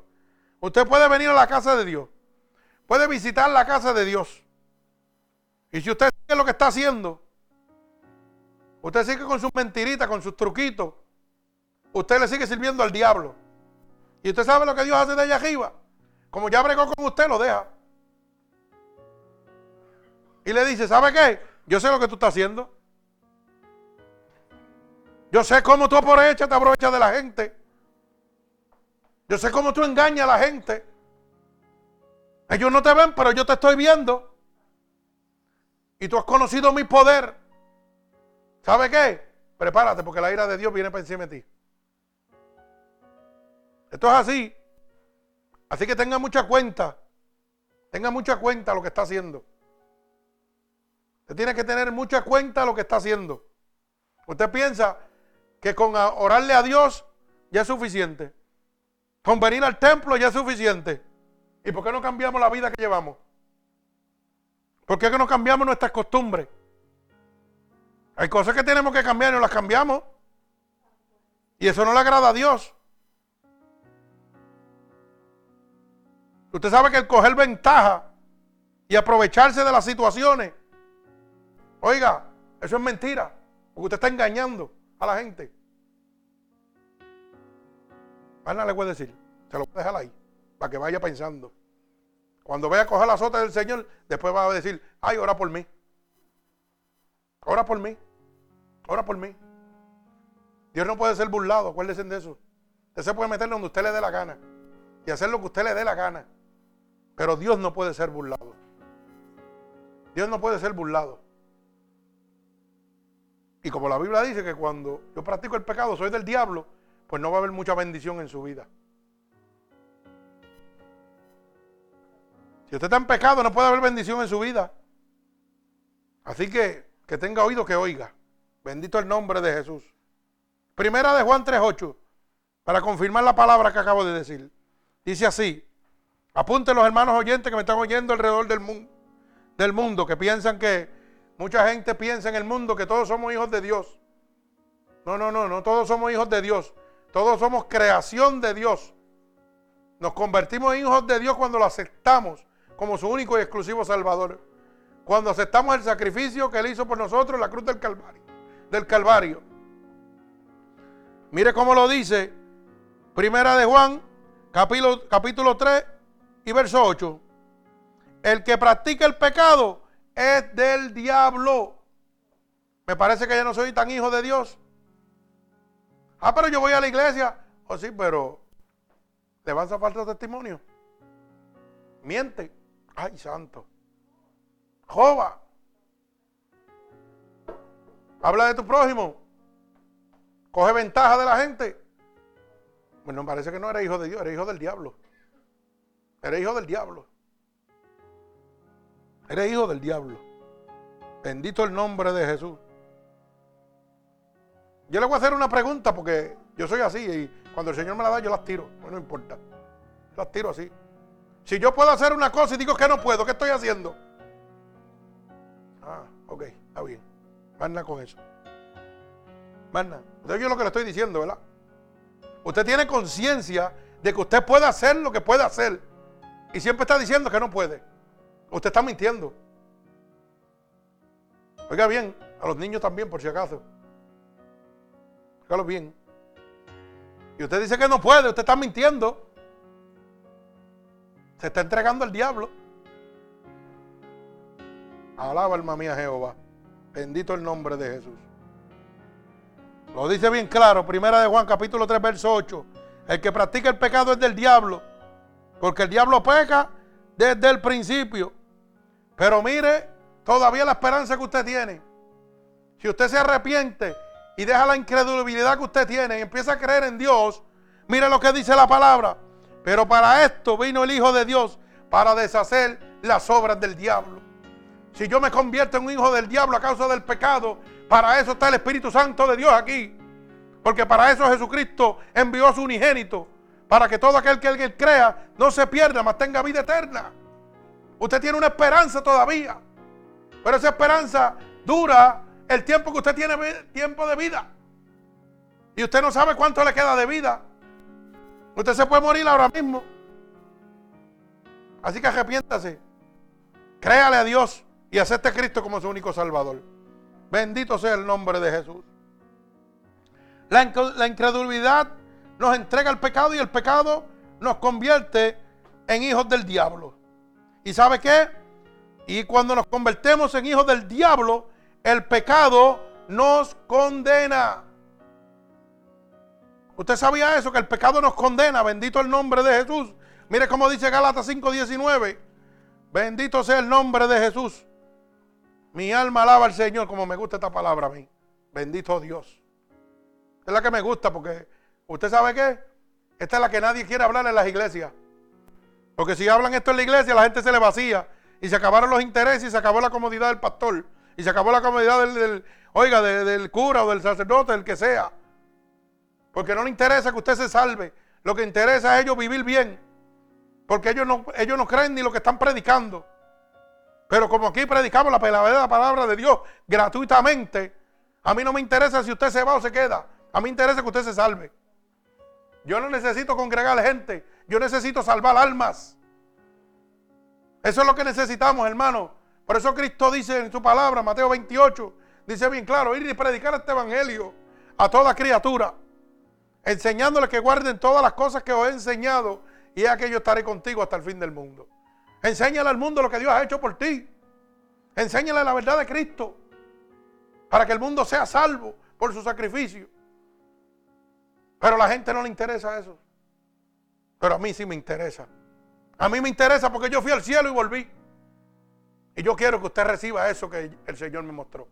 Usted puede venir a la casa de Dios. Puede visitar la casa de Dios. Y si usted sigue lo que está haciendo, usted sigue con sus mentiritas, con sus truquitos, usted le sigue sirviendo al diablo. Y usted sabe lo que Dios hace de allá arriba. Como ya bregó con usted, lo deja. Y le dice, ¿sabe qué? Yo sé lo que tú estás haciendo. Yo sé cómo tú aprovechas, te aprovechas de la gente. Yo sé cómo tú engañas a la gente. Ellos no te ven, pero yo te estoy viendo. Y tú has conocido mi poder. ¿Sabe qué? Prepárate porque la ira de Dios viene para encima de ti. Esto es así. Así que tenga mucha cuenta. Tenga mucha cuenta lo que está haciendo. Usted tiene que tener mucha cuenta lo que está haciendo. Usted piensa que con orarle a Dios ya es suficiente. Con venir al templo ya es suficiente. ¿Y por qué no cambiamos la vida que llevamos? ¿Por qué no cambiamos nuestras costumbres? Hay cosas que tenemos que cambiar y no las cambiamos. Y eso no le agrada a Dios. Usted sabe que el coger ventaja y aprovecharse de las situaciones, oiga, eso es mentira, porque usted está engañando a la gente. Más le voy a decir, se lo voy a dejar ahí, para que vaya pensando. Cuando vaya a coger la azota del Señor, después va a decir, ay, ora por mí. Ora por mí. Ora por mí. Dios no puede ser burlado, acuérdense de eso. Usted se puede meter donde usted le dé la gana y hacer lo que usted le dé la gana. Pero Dios no puede ser burlado. Dios no puede ser burlado. Y como la Biblia dice que cuando yo practico el pecado soy del diablo, pues no va a haber mucha bendición en su vida. Si usted está en pecado, no puede haber bendición en su vida. Así que que tenga oído que oiga. Bendito el nombre de Jesús. Primera de Juan 3.8, para confirmar la palabra que acabo de decir. Dice así, apunten los hermanos oyentes que me están oyendo alrededor del del mundo, que piensan que mucha gente piensa en el mundo que todos somos hijos de Dios. No, no, no, no todos somos hijos de Dios. Todos somos creación de Dios. Nos convertimos en hijos de Dios cuando lo aceptamos como su único y exclusivo Salvador. Cuando aceptamos el sacrificio que Él hizo por nosotros en la cruz del Calvario. Del Calvario. Mire cómo lo dice Primera de Juan, capítulo, capítulo 3 y verso 8. El que practica el pecado es del diablo. Me parece que ya no soy tan hijo de Dios. Ah, pero yo voy a la iglesia. Oh, sí, pero ¿le vas a falta testimonio? Miente. Ay, santo. Joba. Habla de tu prójimo. Coge ventaja de la gente. Bueno, parece que no era hijo de Dios, era hijo del diablo. Era hijo del diablo. Era hijo del diablo. Bendito el nombre de Jesús. Yo le voy a hacer una pregunta porque yo soy así y cuando el Señor me la da yo las tiro. Bueno, no importa. Las tiro así. Si yo puedo hacer una cosa y digo que no puedo, ¿qué estoy haciendo? Ah, ok, está bien. Manda con eso. Manda. Usted oye lo que le estoy diciendo, ¿verdad? Usted tiene conciencia de que usted puede hacer lo que puede hacer. Y siempre está diciendo que no puede. Usted está mintiendo. Oiga bien, a los niños también, por si acaso. Óigalo bien. Y usted dice que no puede, usted está mintiendo. Se está entregando al diablo. Alaba alma mía Jehová. Bendito el nombre de Jesús. Lo dice bien claro, primera de Juan capítulo 3, verso 8. El que practica el pecado es del diablo, porque el diablo peca desde el principio. Pero mire, todavía la esperanza que usted tiene. Si usted se arrepiente y deja la incredulidad que usted tiene y empieza a creer en Dios, mire lo que dice la palabra. Pero para esto vino el Hijo de Dios, para deshacer las obras del diablo. Si yo me convierto en un hijo del diablo a causa del pecado, para eso está el Espíritu Santo de Dios aquí. Porque para eso Jesucristo envió a su unigénito. Para que todo aquel que él crea no se pierda, mas tenga vida eterna. Usted tiene una esperanza todavía. Pero esa esperanza dura el tiempo que usted tiene tiempo de vida. Y usted no sabe cuánto le queda de vida. Usted se puede morir ahora mismo. Así que arrepiéntase. Créale a Dios y acepte a Cristo como su único Salvador. Bendito sea el nombre de Jesús. La, incredulidad nos entrega al pecado y el pecado nos convierte en hijos del diablo. ¿Y sabe qué? Y cuando nos convertimos en hijos del diablo, el pecado nos condena. ¿Usted sabía eso? Que el pecado nos condena. Bendito el nombre de Jesús. Mire cómo dice Gálatas 5:19. Bendito sea el nombre de Jesús. Mi alma alaba al Señor como me gusta esta palabra a mí. Bendito Dios. Es la que me gusta porque, ¿usted sabe qué? Esta es la que nadie quiere hablar en las iglesias. Porque si hablan esto en la iglesia, la gente se le vacía. Y se acabaron los intereses y se acabó la comodidad del pastor. Y se acabó la comodidad del, oiga, del cura o del sacerdote, del que sea. Porque no le interesa que usted se salve. Lo que interesa es ellos vivir bien. Porque ellos no, ellos no creen ni lo que están predicando. Pero como aquí predicamos la palabra de Dios gratuitamente, a mí no me interesa si usted se va o se queda. A mí me interesa que usted se salve. Yo no necesito congregar gente. Yo necesito salvar almas. Eso es lo que necesitamos, hermano. Por eso Cristo dice en su palabra, Mateo 28, dice bien claro, ir y predicar este evangelio a toda criatura, enseñándole que guarden todas las cosas que os he enseñado y es que yo estaré contigo hasta el fin del mundo. Enséñale al mundo lo que Dios ha hecho por ti. Enséñale la verdad de Cristo para que el mundo sea salvo por su sacrificio. Pero a la gente no le interesa eso. Pero a mí sí me interesa. A mí me interesa porque yo fui al cielo y volví. Y yo quiero que usted reciba eso que el Señor me mostró.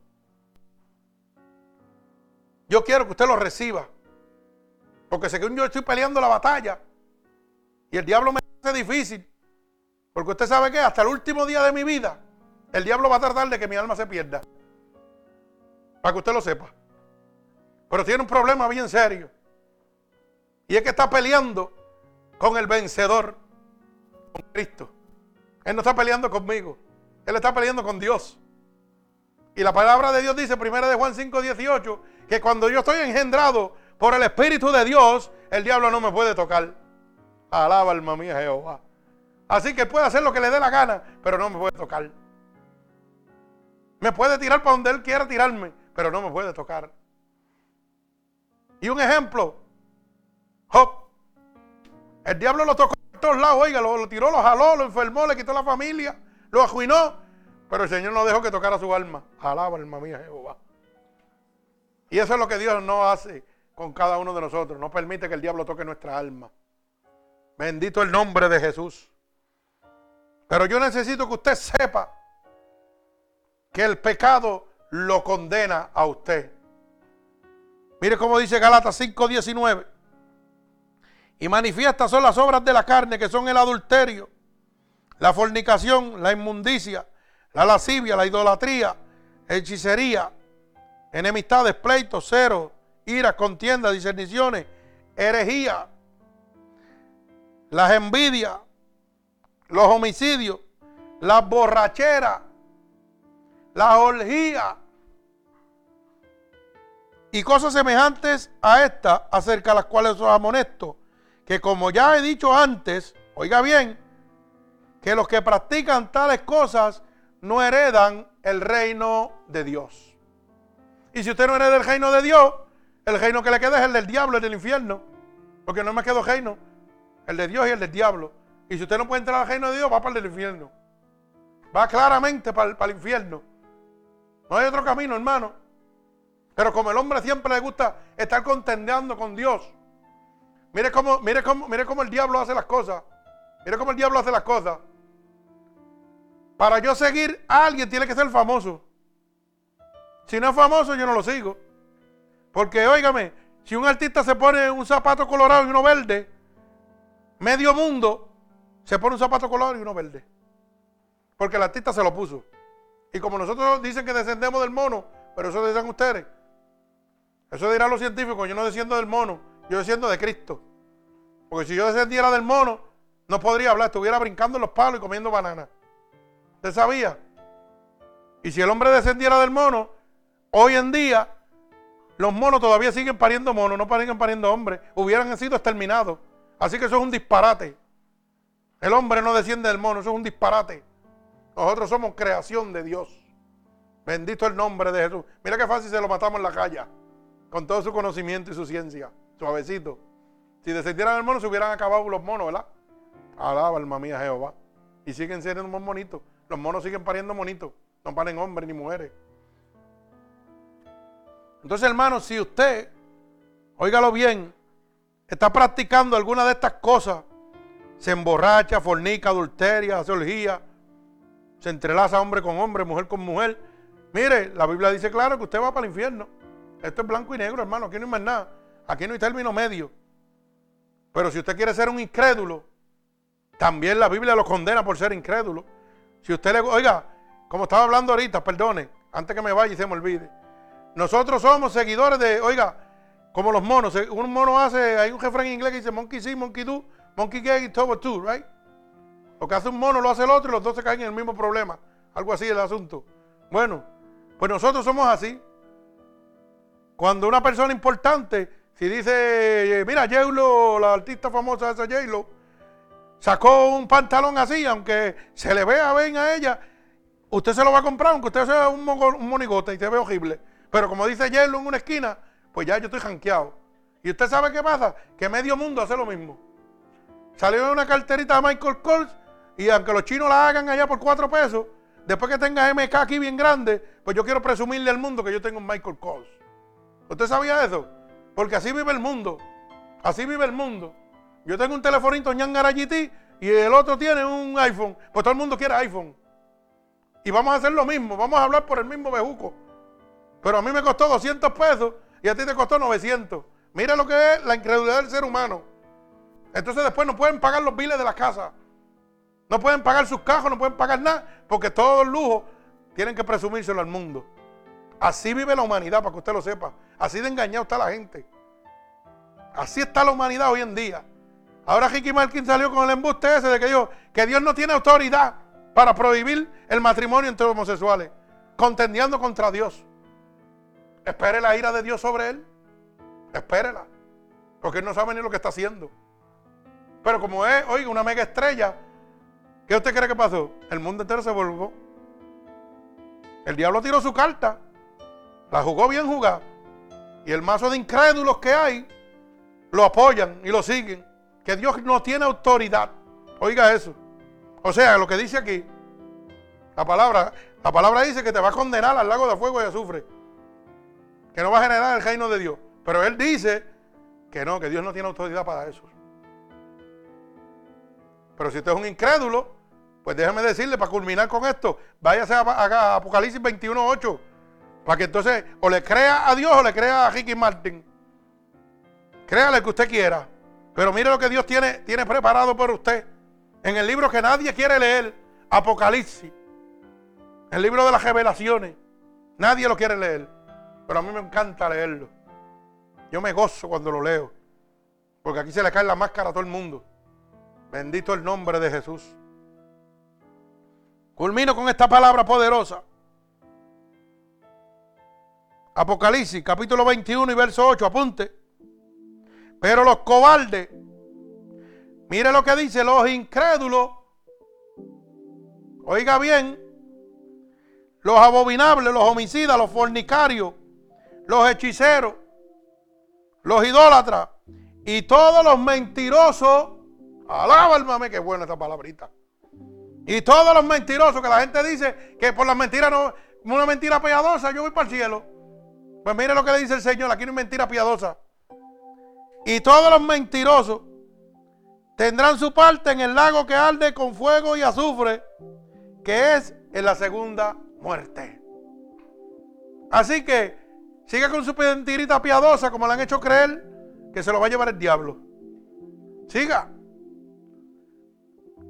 Yo quiero que usted lo reciba. Porque según yo estoy peleando la batalla. Y el diablo me hace difícil. Porque usted sabe que hasta el último día de mi vida, el diablo va a tratar de que mi alma se pierda. Para que usted lo sepa. Pero tiene un problema bien serio. Y es que está peleando con el vencedor, con Cristo. Él no está peleando conmigo. Él está peleando con Dios. Y la palabra de Dios dice, primera de Juan 5, 18, que cuando yo estoy engendrado por el Espíritu de Dios, el diablo no me puede tocar. Alaba alma mía Jehová. Así que puede hacer lo que le dé la gana, pero no me puede tocar. Me puede tirar para donde él quiera tirarme, pero no me puede tocar. Y un ejemplo, Job. El diablo lo tocó por todos lados, oiga, lo, tiró, lo jaló, lo enfermó, le quitó la familia, lo ajuinó, pero el Señor no dejó que tocara su alma. Alaba alma mía Jehová. Y eso es lo que Dios no hace con cada uno de nosotros. No permite que el diablo toque nuestra alma. Bendito el nombre de Jesús. Pero yo necesito que usted sepa que el pecado lo condena a usted. Mire cómo dice Galatas 5:19. Y manifiestas son las obras de la carne, que son el adulterio, la fornicación, la inmundicia, la lascivia, la idolatría, hechicería, enemistades, pleitos, ceros, iras, contiendas, discerniciones, herejía, las envidias, los homicidios, las borracheras, la orgía y cosas semejantes a esta acerca de las cuales os amonesto, que como ya he dicho antes, oiga bien, que los que practican tales cosas no heredan el reino de Dios. Y si usted no hereda el reino de Dios, el reino que le queda es el del diablo, el del infierno. Porque no me quedo reino, el de Dios y el del diablo. Y si usted no puede entrar al reino de Dios, va para el infierno. Va claramente para el, infierno. No hay otro camino, hermano. Pero como el hombre siempre le gusta estar contendeando con Dios. Mire cómo, mire cómo, mire cómo el diablo hace las cosas. Mire cómo el diablo hace las cosas. Para yo seguir a alguien tiene que ser famoso. Si no es famoso, yo no lo sigo. Porque, óigame, si un artista se pone un zapato colorado y uno verde, medio mundo se pone un zapato colorado y uno verde. Porque el artista se lo puso. Y como nosotros dicen que descendemos del mono, pero eso dicen ustedes. Eso dirán los científicos, yo no desciendo del mono, yo desciendo de Cristo. Porque si yo descendiera del mono, no podría hablar, estuviera brincando en los palos y comiendo bananas. ¿Usted sabía? Y si el hombre descendiera del mono, hoy en día los monos todavía siguen pariendo monos, no siguen pariendo hombres. Hubieran sido exterminados. Así que eso es un disparate. El hombre no desciende del mono, eso es un disparate. Nosotros somos creación de Dios. Bendito el nombre de Jesús. Mira qué fácil se lo matamos en la calle. Con todo su conocimiento y su ciencia. Suavecito. Si descendieran del mono, se hubieran acabado los monos, ¿verdad? Alaba, alma mía, Jehová. Y siguen siendo más monitos. Los monos siguen pariendo monitos. No paren hombres ni mujeres. Entonces, hermano, si usted, óigalo bien, está practicando alguna de estas cosas, se emborracha, fornica, adulteria, hace orgía, se entrelaza hombre con hombre, mujer con mujer. Mire, la Biblia dice claro que usted va para el infierno. Esto es blanco y negro, hermano. Aquí no hay más nada. Aquí no hay término medio. Pero si usted quiere ser un incrédulo, también la Biblia lo condena por ser incrédulo. Si usted le. Oiga, como estaba hablando ahorita, perdone, antes que me vaya y se me olvide. Nosotros somos seguidores de. Oiga, como los monos. Un mono hace. Hay un refrán en inglés que dice monkey see, monkey do. Monkey get it over two, right? Lo que hace un mono lo hace el otro y los dos se caen en el mismo problema. Algo así el asunto. Bueno, pues nosotros somos así. Cuando una persona importante, si dice, mira, J-Lo, la artista famosa esa J-Lo, sacó un pantalón así, aunque se le vea bien a ella, usted se lo va a comprar, aunque usted sea un, monigote y se ve horrible. Pero como dice J-Lo en una esquina, pues ya yo estoy janqueado. ¿Y usted sabe qué pasa? Que medio mundo hace lo mismo. Salió una carterita de Michael Kors y aunque los chinos la hagan allá por cuatro pesos, después que tenga MK aquí bien grande, pues yo quiero presumirle al mundo que yo tengo un Michael Kors. ¿Usted sabía eso? Porque así vive el mundo. Así vive el mundo. Yo tengo un telefonito Ñangara y el otro tiene un iPhone. Pues todo el mundo quiere iPhone. Y vamos a hacer lo mismo. Vamos a hablar por el mismo bejuco. Pero a mí me costó 200 pesos y a ti te costó 900. Mira lo que es la incredulidad del ser humano. Entonces después no pueden pagar los biles de la casa. No pueden pagar sus cajos, no pueden pagar nada, porque todo el lujo tienen que presumírselo al mundo. Así vive la humanidad, para que usted lo sepa. Así de engañado está la gente. Así está la humanidad hoy en día. Ahora Ricky Martin salió con el embuste ese de que Dios, que Dios no tiene autoridad para prohibir el matrimonio entre homosexuales, contendiendo contra Dios. Espere la ira de Dios sobre él. Espérela. Porque él no sabe ni lo que está haciendo. Pero como es, oiga, una mega estrella, ¿qué usted cree que pasó? El mundo entero se volvió. El diablo tiró su carta. La jugó bien jugada. Y el mazo de incrédulos que hay lo apoyan y lo siguen. Que Dios no tiene autoridad. Oiga eso. O sea, lo que dice aquí, la palabra, la palabra dice que te va a condenar al lago de fuego y azufre. Que no va a generar el reino de Dios. Pero él dice que no, que Dios no tiene autoridad para eso. Pero si usted es un incrédulo, pues déjeme decirle, para culminar con esto, váyase a, a Apocalipsis 21.8 para que entonces o le crea a Dios o le crea a Ricky Martin. Créale que usted quiera. Pero mire lo que Dios tiene, tiene preparado por usted. En el libro que nadie quiere leer, Apocalipsis. El libro de las revelaciones. Nadie lo quiere leer. Pero a mí me encanta leerlo. Yo me gozo cuando lo leo. Porque aquí se le cae la máscara a todo el mundo. Bendito el nombre de Jesús. Culmino con esta palabra poderosa. Apocalipsis, capítulo 21 y verso 8, apunte. Pero los cobardes, mire lo que dice, los incrédulos, oiga bien, los abominables, los homicidas, los fornicarios, los hechiceros, los idólatras y todos los mentirosos, alaba mame, qué buena esta palabrita. Y todos los mentirosos que la gente dice que por las mentiras no, una mentira piadosa, yo voy para el cielo. Pues mire lo que le dice el Señor, aquí no es mentira piadosa. Y todos los mentirosos tendrán su parte en el lago que arde con fuego y azufre, que es en la segunda muerte. Así que siga con su mentirita piadosa, como le han hecho creer, que se lo va a llevar el diablo. Siga.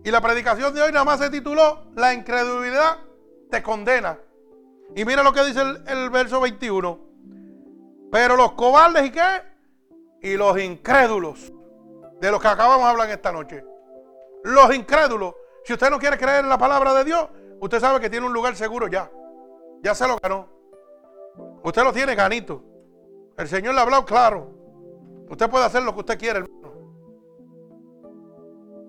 Y la predicación de hoy nada más se tituló La incredulidad te condena. Y mira lo que dice el, el verso 21. Pero los cobardes y qué? Y los incrédulos. De los que acabamos de hablar esta noche. Los incrédulos. Si usted no quiere creer en la palabra de Dios, usted sabe que tiene un lugar seguro ya. Ya se lo ganó. Usted lo tiene ganito. El Señor le ha hablado claro. Usted puede hacer lo que usted quiere, hermano.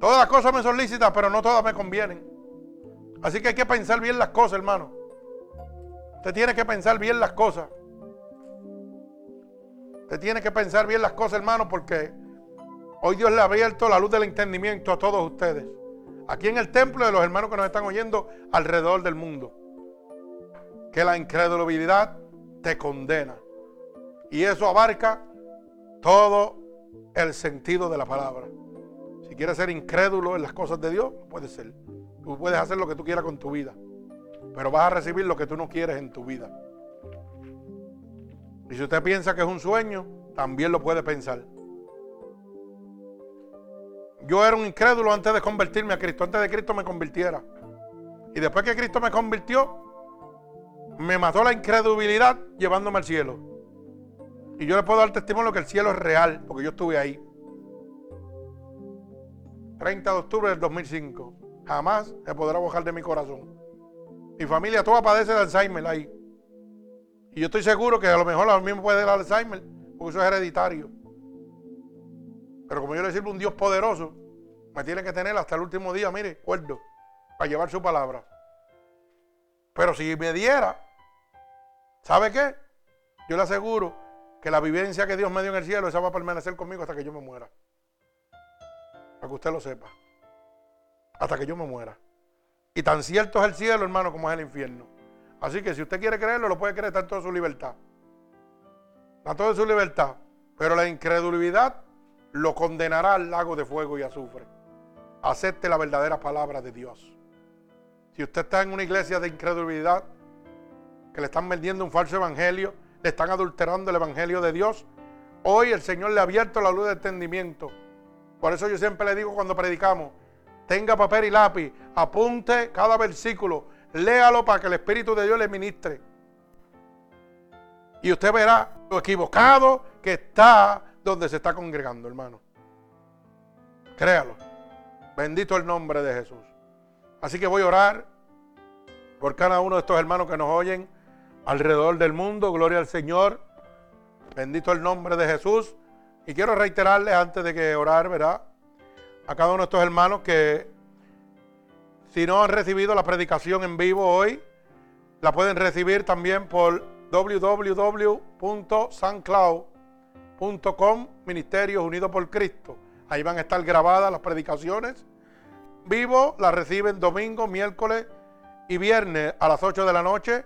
Todas las cosas me son lícitas, pero no todas me convienen. Así que hay que pensar bien las cosas, hermano. Usted tiene que pensar bien las cosas. Usted tiene que pensar bien las cosas, hermano, porque hoy Dios le ha abierto la luz del entendimiento a todos ustedes. Aquí en el templo de los hermanos que nos están oyendo alrededor del mundo. Que la incredulidad te condena. Y eso abarca todo el sentido de la palabra. Si quieres ser incrédulo en las cosas de Dios, puede ser. Tú puedes hacer lo que tú quieras con tu vida. Pero vas a recibir lo que tú no quieres en tu vida. Y si usted piensa que es un sueño, también lo puede pensar. Yo era un incrédulo antes de convertirme a Cristo, antes de Cristo me convirtiera. Y después que Cristo me convirtió, me mató la incredulidad llevándome al cielo. Y yo le puedo dar testimonio que el cielo es real, porque yo estuve ahí. 30 de octubre del 2005. jamás se podrá bajar de mi corazón. Mi familia toda padece de Alzheimer ahí. Y yo estoy seguro que a lo mejor a mí me puede dar Alzheimer, porque eso es hereditario. Pero como yo le sirvo un Dios poderoso, me tiene que tener hasta el último día, mire, cuerdo, para llevar su palabra. Pero si me diera, ¿sabe qué? Yo le aseguro que la vivencia que Dios me dio en el cielo, esa va a permanecer conmigo hasta que yo me muera. Para que usted lo sepa. Hasta que yo me muera. Y tan cierto es el cielo, hermano, como es el infierno. Así que si usted quiere creerlo, lo puede creer tanto de su libertad. Tanto de su libertad. Pero la incredulidad lo condenará al lago de fuego y azufre. Acepte la verdadera palabra de Dios. Si usted está en una iglesia de incredulidad, que le están vendiendo un falso evangelio, le están adulterando el evangelio de Dios, hoy el Señor le ha abierto la luz de entendimiento. Por eso yo siempre le digo cuando predicamos, tenga papel y lápiz, apunte cada versículo, léalo para que el Espíritu de Dios le ministre. Y usted verá lo equivocado que está donde se está congregando, hermano. Créalo. Bendito el nombre de Jesús. Así que voy a orar por cada uno de estos hermanos que nos oyen alrededor del mundo. Gloria al Señor. Bendito el nombre de Jesús. Y quiero reiterarles antes de que orar, ¿verdad? A cada uno de estos hermanos que si no han recibido la predicación en vivo hoy, la pueden recibir también por www.sancloud.com, Ministerios Unidos por Cristo. Ahí van a estar grabadas las predicaciones. Vivo las reciben domingo, miércoles y viernes a las 8 de la noche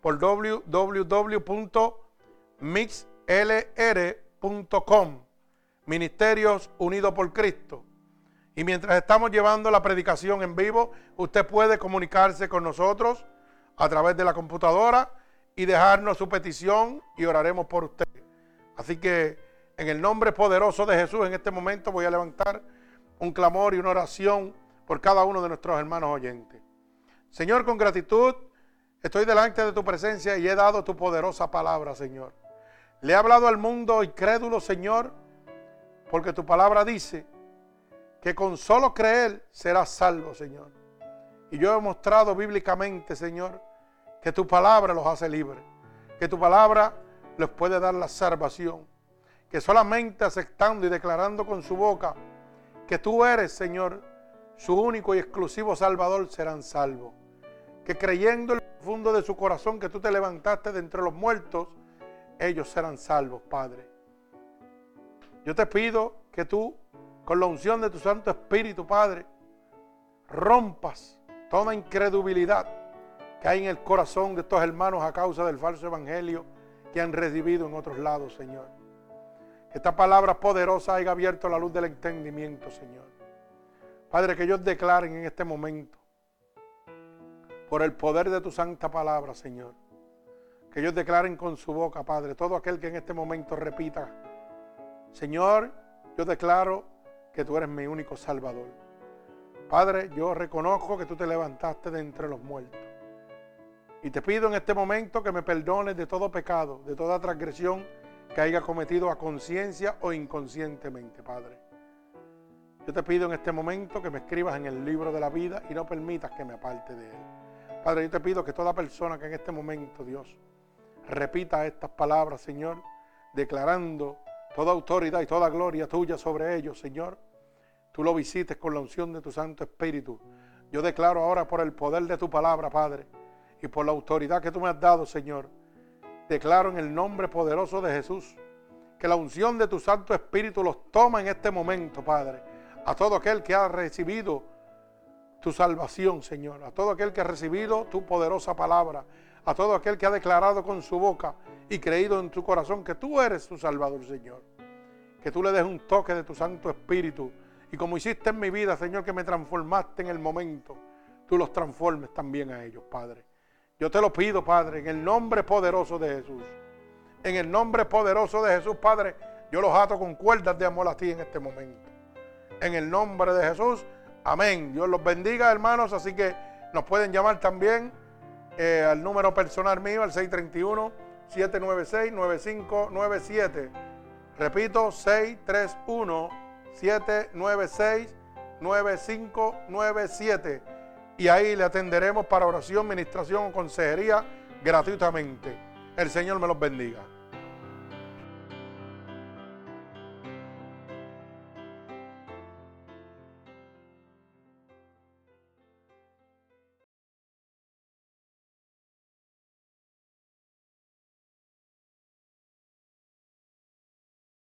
por www.mixlr.com, Ministerios Unidos por Cristo. Y mientras estamos llevando la predicación en vivo, usted puede comunicarse con nosotros a través de la computadora y dejarnos su petición y oraremos por usted. Así que en el nombre poderoso de Jesús en este momento voy a levantar un clamor y una oración por cada uno de nuestros hermanos oyentes. Señor, con gratitud estoy delante de tu presencia y he dado tu poderosa palabra, Señor. Le he hablado al mundo incrédulo, Señor, porque tu palabra dice que con solo creer serás salvo, Señor. Y yo he mostrado bíblicamente, Señor, que tu palabra los hace libres, que tu palabra les puede dar la salvación, que solamente aceptando y declarando con su boca que tú eres, Señor, su único y exclusivo Salvador, serán salvos. Que creyendo en el profundo de su corazón que tú te levantaste de entre los muertos, ellos serán salvos, Padre. Yo te pido que tú con la unción de tu Santo Espíritu, Padre, rompas toda incredulidad que hay en el corazón de estos hermanos a causa del falso evangelio que han recibido en otros lados, Señor. Que esta palabra poderosa haya abierto la luz del entendimiento, Señor. Padre, que ellos declaren en este momento, por el poder de tu santa palabra, Señor, que ellos declaren con su boca, Padre, todo aquel que en este momento repita, Señor, yo declaro que tú eres mi único Salvador. Padre, yo reconozco que tú te levantaste de entre los muertos. Y te pido en este momento que me perdones de todo pecado, de toda transgresión que haya cometido a conciencia o inconscientemente, Padre. Yo te pido en este momento que me escribas en el libro de la vida y no permitas que me aparte de él. Padre, yo te pido que toda persona que en este momento, Dios, repita estas palabras, Señor, declarando toda autoridad y toda gloria tuya sobre ellos, Señor, tú lo visites con la unción de tu Santo Espíritu. Yo declaro ahora por el poder de tu palabra, Padre, y por la autoridad que tú me has dado, Señor, declaro en el nombre poderoso de Jesús que la unción de tu Santo Espíritu los toma en este momento, Padre, a todo aquel que ha recibido tu salvación, Señor, a todo aquel que ha recibido tu poderosa palabra, a todo aquel que ha declarado con su boca y creído en tu corazón que tú eres su Salvador, Señor. Que tú le des un toque de tu Santo Espíritu y como hiciste en mi vida, Señor, que me transformaste en el momento, tú los transformes también a ellos, Padre. Yo te lo pido, Padre, en el nombre poderoso de Jesús. En el nombre poderoso de Jesús, Padre, yo los ato con cuerdas de amor a ti en este momento. En el nombre de Jesús, amén. Dios los bendiga, hermanos. Así que nos pueden llamar también eh, al número personal mío, al 631-796-9597. Repito, 631 796 9597 y ahí le atenderemos para oración, ministración o consejería gratuitamente. El Señor me los bendiga.